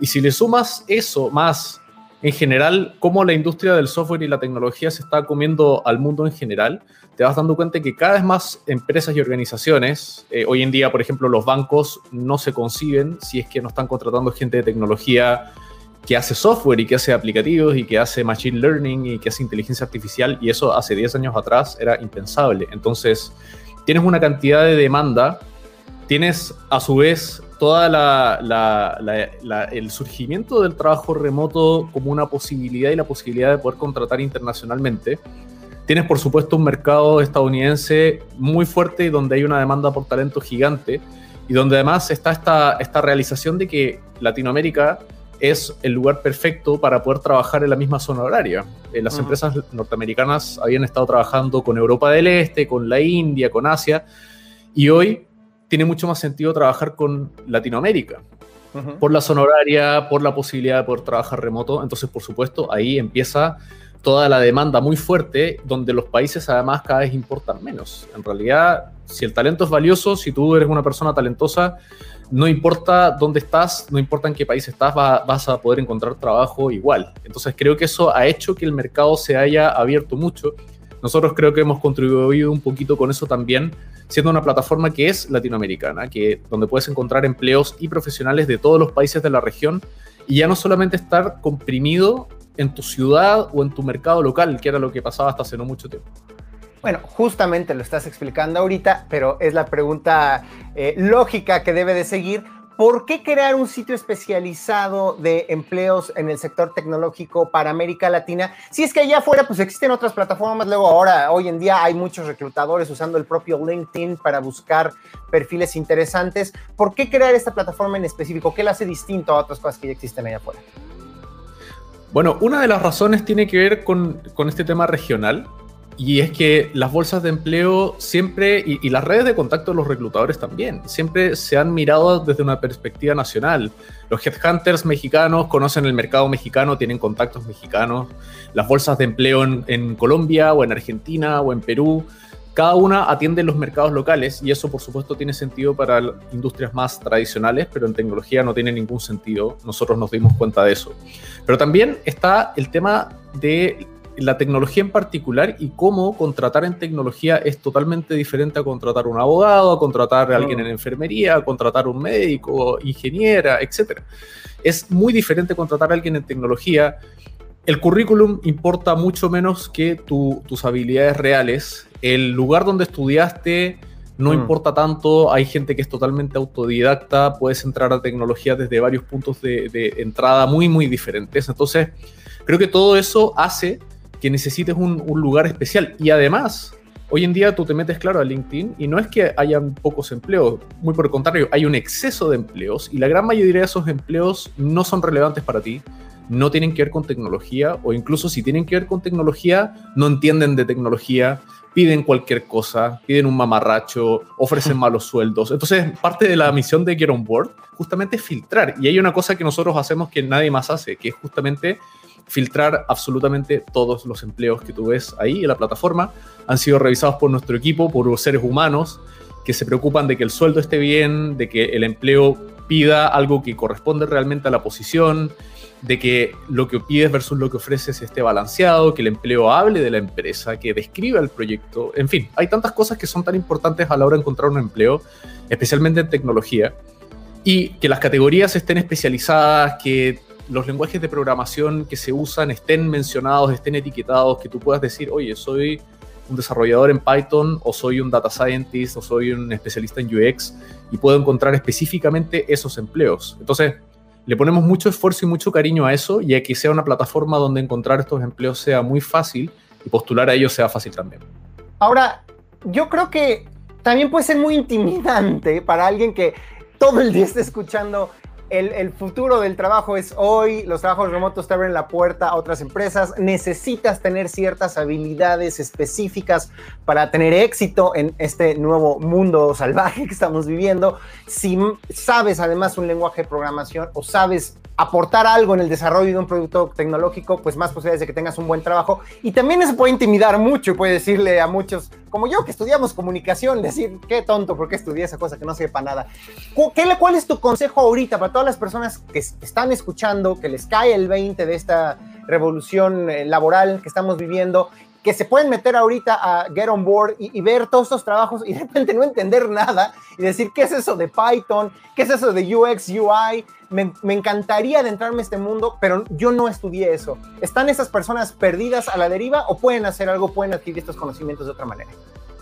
Y si le sumas eso más en general, cómo la industria del software y la tecnología se está comiendo al mundo en general, te vas dando cuenta que cada vez más empresas y organizaciones, eh, hoy en día, por ejemplo, los bancos no se conciben si es que no están contratando gente de tecnología que hace software y que hace aplicativos y que hace machine learning y que hace inteligencia artificial, y eso hace 10 años atrás era impensable. Entonces, tienes una cantidad de demanda, tienes a su vez toda el surgimiento del trabajo remoto como una posibilidad y la posibilidad de poder contratar internacionalmente. Tienes, por supuesto, un mercado estadounidense muy fuerte y donde hay una demanda por talento gigante y donde además está esta, esta realización de que Latinoamérica es el lugar perfecto para poder trabajar en la misma zona horaria. Eh, las empresas norteamericanas habían estado trabajando con Europa del Este, con la India, con Asia, y hoy tiene mucho más sentido trabajar con Latinoamérica. Por la zona horaria, por la posibilidad de poder trabajar remoto. Entonces, por supuesto, ahí empieza toda la demanda muy fuerte, donde los países además cada vez importan menos. En realidad, si el talento es valioso, si tú eres una persona talentosa, no importa dónde estás, no importa en qué país estás, vas a poder encontrar trabajo igual. Entonces creo que eso ha hecho que el mercado se haya abierto mucho. Nosotros creo que hemos contribuido un poquito con eso también, siendo una plataforma que es latinoamericana, que, donde puedes encontrar empleos y profesionales de todos los países de la región y ya no solamente estar comprimido en tu ciudad o en tu mercado local, que era lo que pasaba hasta hace no mucho tiempo. Bueno, justamente lo estás explicando ahorita, pero es la pregunta eh, lógica que debe de seguir. ¿Por qué crear un sitio especializado de empleos en el sector tecnológico para América Latina? Si es que allá afuera pues existen otras plataformas, luego ahora, hoy en día hay muchos reclutadores usando el propio LinkedIn para buscar perfiles interesantes. ¿Por qué crear esta plataforma en específico? ¿Qué la hace distinto a otras cosas que ya existen allá afuera? Bueno, una de las razones tiene que ver con, este tema regional y es que las bolsas de empleo siempre, y, las redes de contacto de los reclutadores también, siempre se han mirado desde una perspectiva nacional. Los headhunters mexicanos conocen el mercado mexicano, tienen contactos mexicanos. Las bolsas de empleo en, en Colombia o en Argentina o en Perú cada una atiende los mercados locales y eso por supuesto tiene sentido para industrias más tradicionales, pero en tecnología no tiene ningún sentido. Nosotros nos dimos cuenta de eso. Pero también está el tema de la tecnología en particular y cómo contratar en tecnología es totalmente diferente a contratar un abogado, a contratar a alguien en enfermería, a contratar un médico, ingeniera, etc. Es muy diferente contratar a alguien en tecnología. El currículum importa mucho menos que tus habilidades reales. El lugar donde estudiaste no mm. importa tanto. Hay gente que es totalmente autodidacta. Puedes entrar a tecnología desde varios puntos de, de entrada muy, muy diferentes. Entonces, creo que todo eso hace que necesites un, lugar especial. Y además, hoy en día tú te metes, claro, a LinkedIn y no es que hayan pocos empleos, muy por el contrario, hay un exceso de empleos y la gran mayoría de esos empleos no son relevantes para ti, no tienen que ver con tecnología o incluso si tienen que ver con tecnología, no entienden de tecnología, piden cualquier cosa, piden un mamarracho, ofrecen malos sueldos. Entonces, parte de la misión de Get On Board justamente es filtrar. Y hay una cosa que nosotros hacemos que nadie más hace, que es justamente filtrar absolutamente todos los empleos que tú ves ahí en la plataforma. Han sido revisados por nuestro equipo, por seres humanos que se preocupan de que el sueldo esté bien, de que el empleo pida algo que corresponde realmente a la posición, de que lo que pides versus lo que ofreces esté balanceado, que el empleo hable de la empresa, que describa el proyecto. En fin, hay tantas cosas que son tan importantes a la hora de encontrar un empleo, especialmente en tecnología, y que las categorías estén especializadas, que los lenguajes de programación que se usan estén mencionados, estén etiquetados, que tú puedas decir, oye, soy un desarrollador en Python o soy un data scientist o soy un especialista en UX y puedo encontrar específicamente esos empleos. Entonces, le ponemos mucho esfuerzo y mucho cariño a eso y a que sea una plataforma donde encontrar estos empleos sea muy fácil y postular a ellos sea fácil también. Ahora, yo creo que también puede ser muy intimidante para alguien que todo el día esté escuchando el, futuro del trabajo es hoy, los trabajos remotos te abren la puerta a otras empresas, necesitas tener ciertas habilidades específicas para tener éxito en este nuevo mundo salvaje que estamos viviendo. Si sabes además un lenguaje de programación o sabes aportar algo en el desarrollo de un producto tecnológico, pues más posibilidades de que tengas un buen trabajo. Y también se puede intimidar mucho y puede decirle a muchos, como yo, que estudiamos comunicación, decir, qué tonto, ¿por qué estudié esa cosa que no sepa nada? ¿Qué, ¿Cuál es tu consejo ahorita para todas las personas que están escuchando, que les cae el 20 de esta revolución eh, laboral que estamos viviendo que se pueden meter ahorita a Get On Board y, ver todos estos trabajos y de repente no entender nada y decir, ¿qué es eso de Python? ¿Qué es eso de UX, UI? Me, me, encantaría adentrarme a este mundo, pero yo no estudié eso. ¿Están esas personas perdidas a la deriva o pueden hacer algo, pueden adquirir estos conocimientos de otra manera?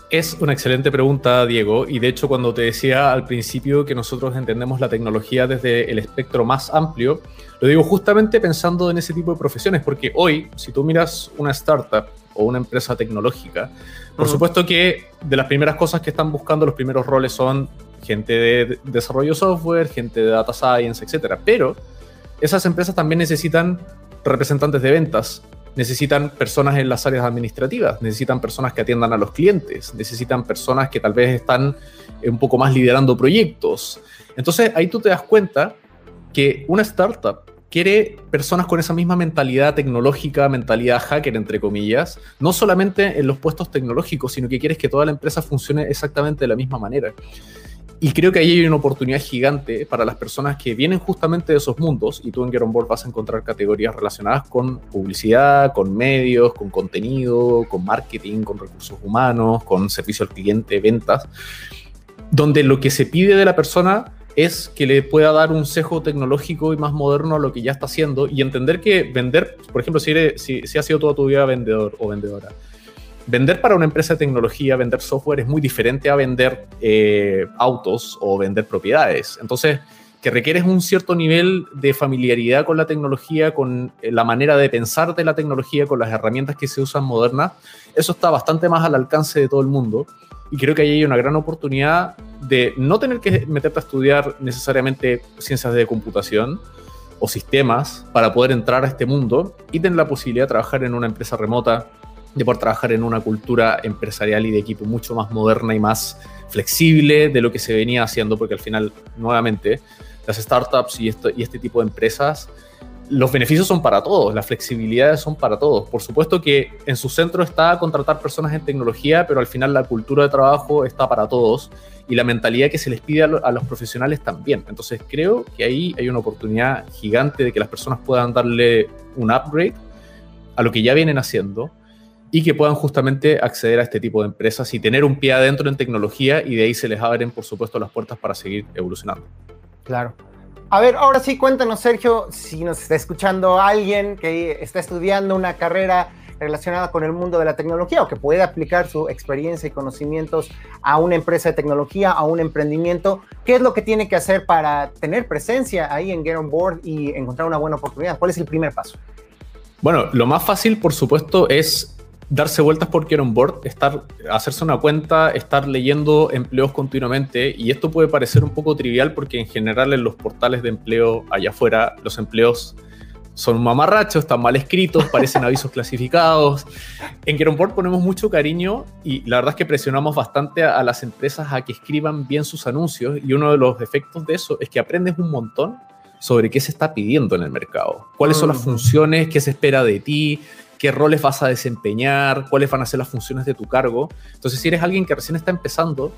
Es una excelente pregunta, Diego. Y de hecho, cuando te decía al principio que nosotros entendemos la tecnología desde el espectro más amplio, lo digo justamente pensando en ese tipo de profesiones, porque hoy, si tú miras una startup o una empresa tecnológica, por supuesto que de las primeras cosas que están buscando, los primeros roles son gente de desarrollo software, gente de data science, etc. Pero esas empresas también necesitan representantes de ventas, necesitan personas en las áreas administrativas, necesitan personas que atiendan a los clientes, necesitan personas que tal vez están un poco más liderando proyectos. Entonces ahí tú te das cuenta que una startup quiere personas con esa misma mentalidad tecnológica, mentalidad hacker, entre comillas, no solamente en los puestos tecnológicos, sino que quieres que toda la empresa funcione exactamente de la misma manera. Y creo que ahí hay una oportunidad gigante para las personas que vienen justamente de esos mundos, y tú en Get On vas a encontrar categorías relacionadas con publicidad, con medios, con contenido, con marketing, con recursos humanos, con servicio al cliente, ventas, donde lo que se pide de la persona es que le pueda dar un sesgo tecnológico y más moderno a lo que ya está haciendo y entender que vender, por ejemplo, si, eres, si, has sido toda tu vida vendedor o vendedora, vender para una empresa de tecnología, vender software es muy diferente a vender eh, autos o vender propiedades. Entonces, que requieres un cierto nivel de familiaridad con la tecnología, con eh, la manera de pensar de la tecnología, con las herramientas que se usan modernas, eso está bastante más al alcance de todo el mundo. Y creo que ahí hay una gran oportunidad de no tener que meterte a estudiar necesariamente ciencias de computación o sistemas para poder entrar a este mundo y tener la posibilidad de trabajar en una empresa remota de poder trabajar en una cultura empresarial y de equipo mucho más moderna y más flexible de lo que se venía haciendo, porque al final, nuevamente, las startups y, esto, y este tipo de empresas, los beneficios son para todos, las flexibilidades son para todos. Por supuesto que en su centro está contratar personas en tecnología, pero al final la cultura de trabajo está para todos y la mentalidad que se les pide a, a los profesionales también. Entonces creo que ahí hay una oportunidad gigante de que las personas puedan darle un upgrade a lo que ya vienen haciendo y que puedan justamente acceder a este tipo de empresas y tener un pie adentro en tecnología y de ahí se les abren, por supuesto, las puertas para seguir evolucionando. Claro. A ver, ahora sí, cuéntanos, Sergio, si nos está escuchando alguien que está estudiando una carrera relacionada con el mundo de la tecnología o que puede aplicar su experiencia y conocimientos a una empresa de tecnología, a un emprendimiento, ¿qué es lo que tiene que hacer para tener presencia ahí en Get On Board y encontrar una buena oportunidad? ¿Cuál es el primer paso? Bueno, lo más fácil, por supuesto, es darse vueltas por Get On Board, estar, hacerse una cuenta, estar leyendo empleos continuamente. Y esto puede parecer un poco trivial porque en general en los portales de empleo allá afuera los empleos son mamarrachos, están mal escritos, parecen avisos clasificados. En Get On Board ponemos mucho cariño y la verdad es que presionamos bastante a, a las empresas a que escriban bien sus anuncios y uno de los efectos de eso es que aprendes un montón sobre qué se está pidiendo en el mercado, cuáles son las funciones, qué se espera de ti, qué roles vas a desempeñar, cuáles van a ser las funciones de tu cargo. Entonces, si eres alguien que recién está empezando,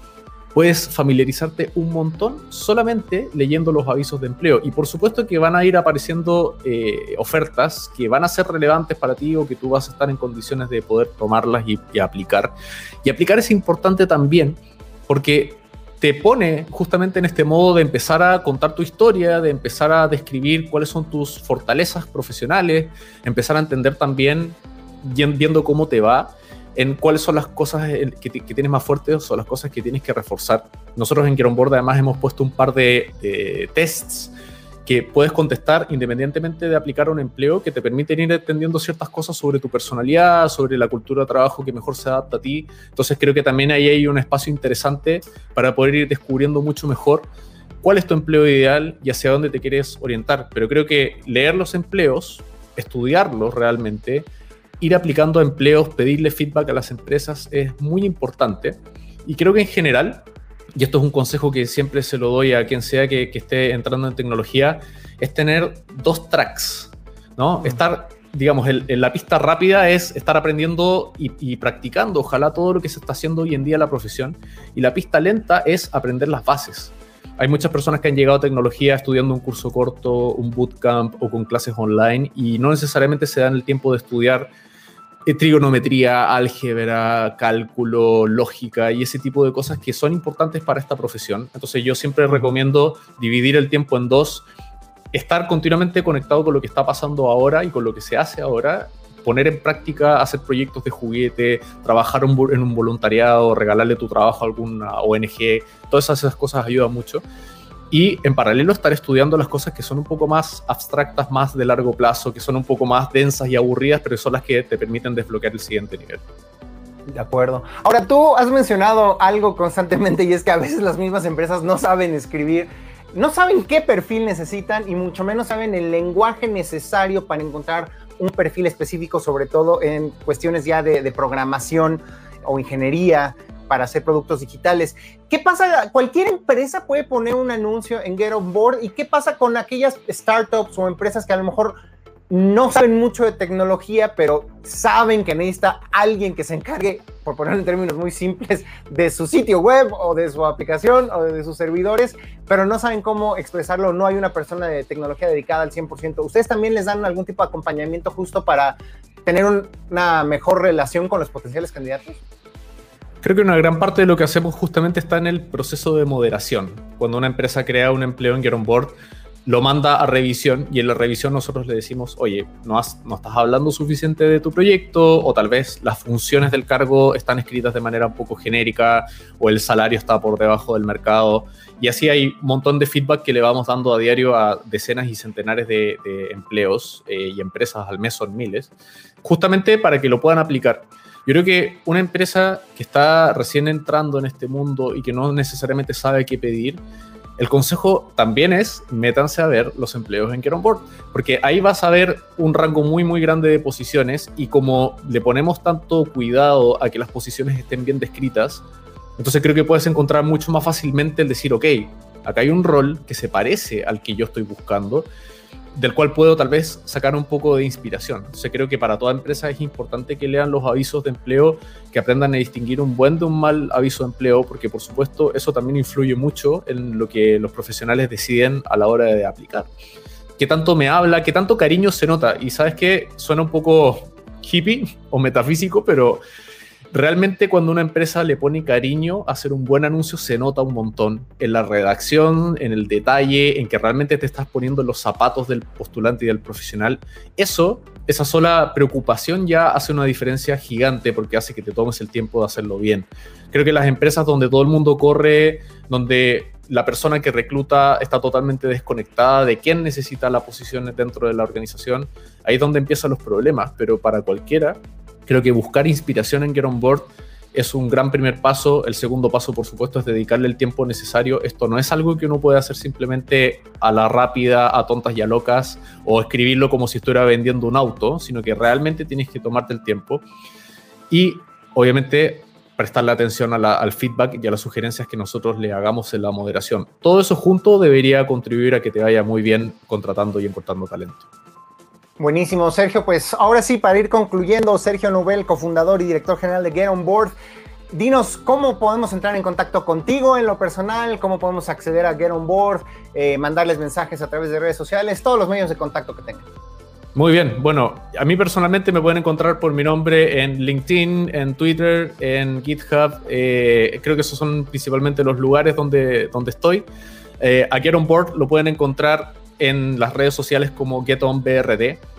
puedes familiarizarte un montón solamente leyendo los avisos de empleo. Y por supuesto que van a ir apareciendo eh, ofertas que van a ser relevantes para ti o que tú vas a estar en condiciones de poder tomarlas y, y aplicar. Y aplicar es importante también porque te pone justamente en este modo de empezar a contar tu historia, de empezar a describir cuáles son tus fortalezas profesionales, empezar a entender también, viendo cómo te va, en cuáles son las cosas que, tienes más fuertes o las cosas que tienes que reforzar. Nosotros en Board además hemos puesto un par de tests que puedes contestar independientemente de aplicar un empleo que te permiten ir entendiendo ciertas cosas sobre tu personalidad, sobre la cultura de trabajo que mejor se adapta a ti. Entonces creo que también ahí hay un espacio interesante para poder ir descubriendo mucho mejor cuál es tu empleo ideal y hacia dónde te quieres orientar. Pero creo que leer los empleos, estudiarlos realmente, ir aplicando a empleos, pedirle feedback a las empresas es muy importante. Y creo que en general y esto es un consejo que siempre se lo doy a quien sea que, que esté entrando en tecnología, es tener dos tracks, ¿no? Estar, digamos, en la pista rápida es estar aprendiendo y, y, practicando, ojalá todo lo que se está haciendo hoy en día en la profesión, y la pista lenta es aprender las bases. Hay muchas personas que han llegado a tecnología estudiando un curso corto, un bootcamp o con clases online y no necesariamente se dan el tiempo de estudiar trigonometría, álgebra, cálculo, lógica y ese tipo de cosas que son importantes para esta profesión. Entonces yo siempre recomiendo dividir el tiempo en dos, estar continuamente conectado con lo que está pasando ahora y con lo que se hace ahora, poner en práctica, hacer proyectos de juguete, trabajar en un voluntariado, regalarle tu trabajo a alguna ONG, todas esas cosas ayudan mucho y en paralelo estar estudiando las cosas que son un poco más abstractas, más de largo plazo, que son un poco más densas y aburridas, pero son las que te permiten desbloquear el siguiente nivel. De acuerdo. Ahora tú has mencionado algo constantemente y es que a veces las mismas empresas no saben escribir, no saben qué perfil necesitan y mucho menos saben el lenguaje necesario para encontrar un perfil específico, sobre todo en cuestiones ya de, programación o ingeniería para hacer productos digitales. ¿Qué pasa? Cualquier empresa puede poner un anuncio en Get On Board y qué pasa con aquellas startups o empresas que a lo mejor no saben mucho de tecnología, pero saben que necesita alguien que se encargue, por ponerlo en términos muy simples, de su sitio web o de su aplicación o de sus servidores, pero no saben cómo expresarlo, no hay una persona de tecnología dedicada al 100%. ¿Ustedes también les dan algún tipo de acompañamiento justo para tener una mejor relación con los potenciales candidatos? Creo que una gran parte de lo que hacemos justamente está en el proceso de moderación. Cuando una empresa crea un empleo en Get On Board, lo manda a revisión y en la revisión nosotros le decimos, oye, no, has, no estás hablando suficiente de tu proyecto o tal vez las funciones del cargo están escritas de manera un poco genérica o el salario está por debajo del mercado. Y así hay un montón de feedback que le vamos dando a diario a decenas y centenares de, empleos eh, y empresas al mes son miles, justamente para que lo puedan aplicar. Yo creo que una empresa que está recién entrando en este mundo y que no necesariamente sabe qué pedir, el consejo también es métanse a ver los empleos en Get porque ahí vas a ver un rango muy, muy grande de posiciones y como le ponemos tanto cuidado a que las posiciones estén bien descritas, entonces creo que puedes encontrar mucho más fácilmente el decir, ok, acá hay un rol que se parece al que yo estoy buscando del cual puedo tal vez sacar un poco de inspiración. O creo que para toda empresa es importante que lean los avisos de empleo, que aprendan a distinguir un buen de un mal aviso de empleo, porque por supuesto eso también influye mucho en lo que los profesionales deciden a la hora de aplicar. ¿Qué tanto me habla? ¿Qué tanto cariño se nota? Y sabes que suena un poco hippie o metafísico, pero realmente cuando una empresa le pone cariño a hacer un buen anuncio se nota un montón en la redacción, en el detalle, en que realmente te estás poniendo los zapatos del postulante y del profesional. Eso, esa sola preocupación ya hace una diferencia gigante porque hace que te tomes el tiempo de hacerlo bien. Creo que las empresas donde todo el mundo corre, donde la persona que recluta está totalmente desconectada de quién necesita la posición dentro de la organización, ahí es donde empiezan los problemas, pero para cualquiera Creo que buscar inspiración en Get On Board es un gran primer paso. El segundo paso, por supuesto, es dedicarle el tiempo necesario. Esto no es algo que uno puede hacer simplemente a la rápida, a tontas y a locas, o escribirlo como si estuviera vendiendo un auto, sino que realmente tienes que tomarte el tiempo. Y obviamente prestarle atención al feedback y a las sugerencias que nosotros le hagamos en la moderación. Todo eso junto debería contribuir a que te vaya muy bien contratando y encontrando talento. Buenísimo, Sergio. Pues ahora sí, para ir concluyendo, Sergio Nubel, cofundador y director general de Get On Board, dinos cómo podemos entrar en contacto contigo en lo personal, cómo podemos acceder a Get On Board, eh, mandarles mensajes a través de redes sociales, todos los medios de contacto que tengan. Muy bien, bueno, a mí personalmente me pueden encontrar por mi nombre en LinkedIn, en Twitter, en GitHub, eh, creo que esos son principalmente los lugares donde, donde estoy. Eh, a Get On Board lo pueden encontrar en las redes sociales como GetOnBRD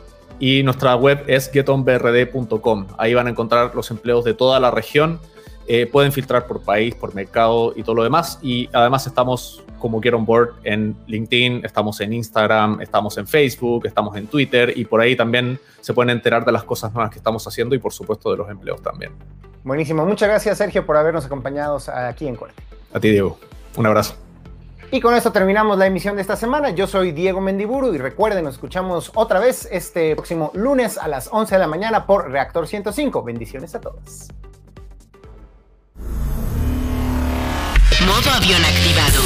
y nuestra web es getonbrd.com. Ahí van a encontrar los empleos de toda la región. Eh, pueden filtrar por país, por mercado y todo lo demás. Y además estamos como Get On Board en LinkedIn, estamos en Instagram, estamos en Facebook, estamos en Twitter y por ahí también se pueden enterar de las cosas nuevas que estamos haciendo y por supuesto de los empleos también. Buenísimo. Muchas gracias Sergio por habernos acompañado aquí en Corte. A ti Diego. Un abrazo. Y con esto terminamos la emisión de esta semana. Yo soy Diego Mendiburu y recuerden, nos escuchamos otra vez este próximo lunes a las 11 de la mañana por Reactor 105. Bendiciones a todos. Modo avión activado.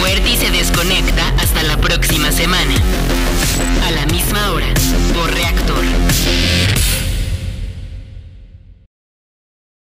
Fuerte se desconecta hasta la próxima semana. A la misma hora, por Reactor.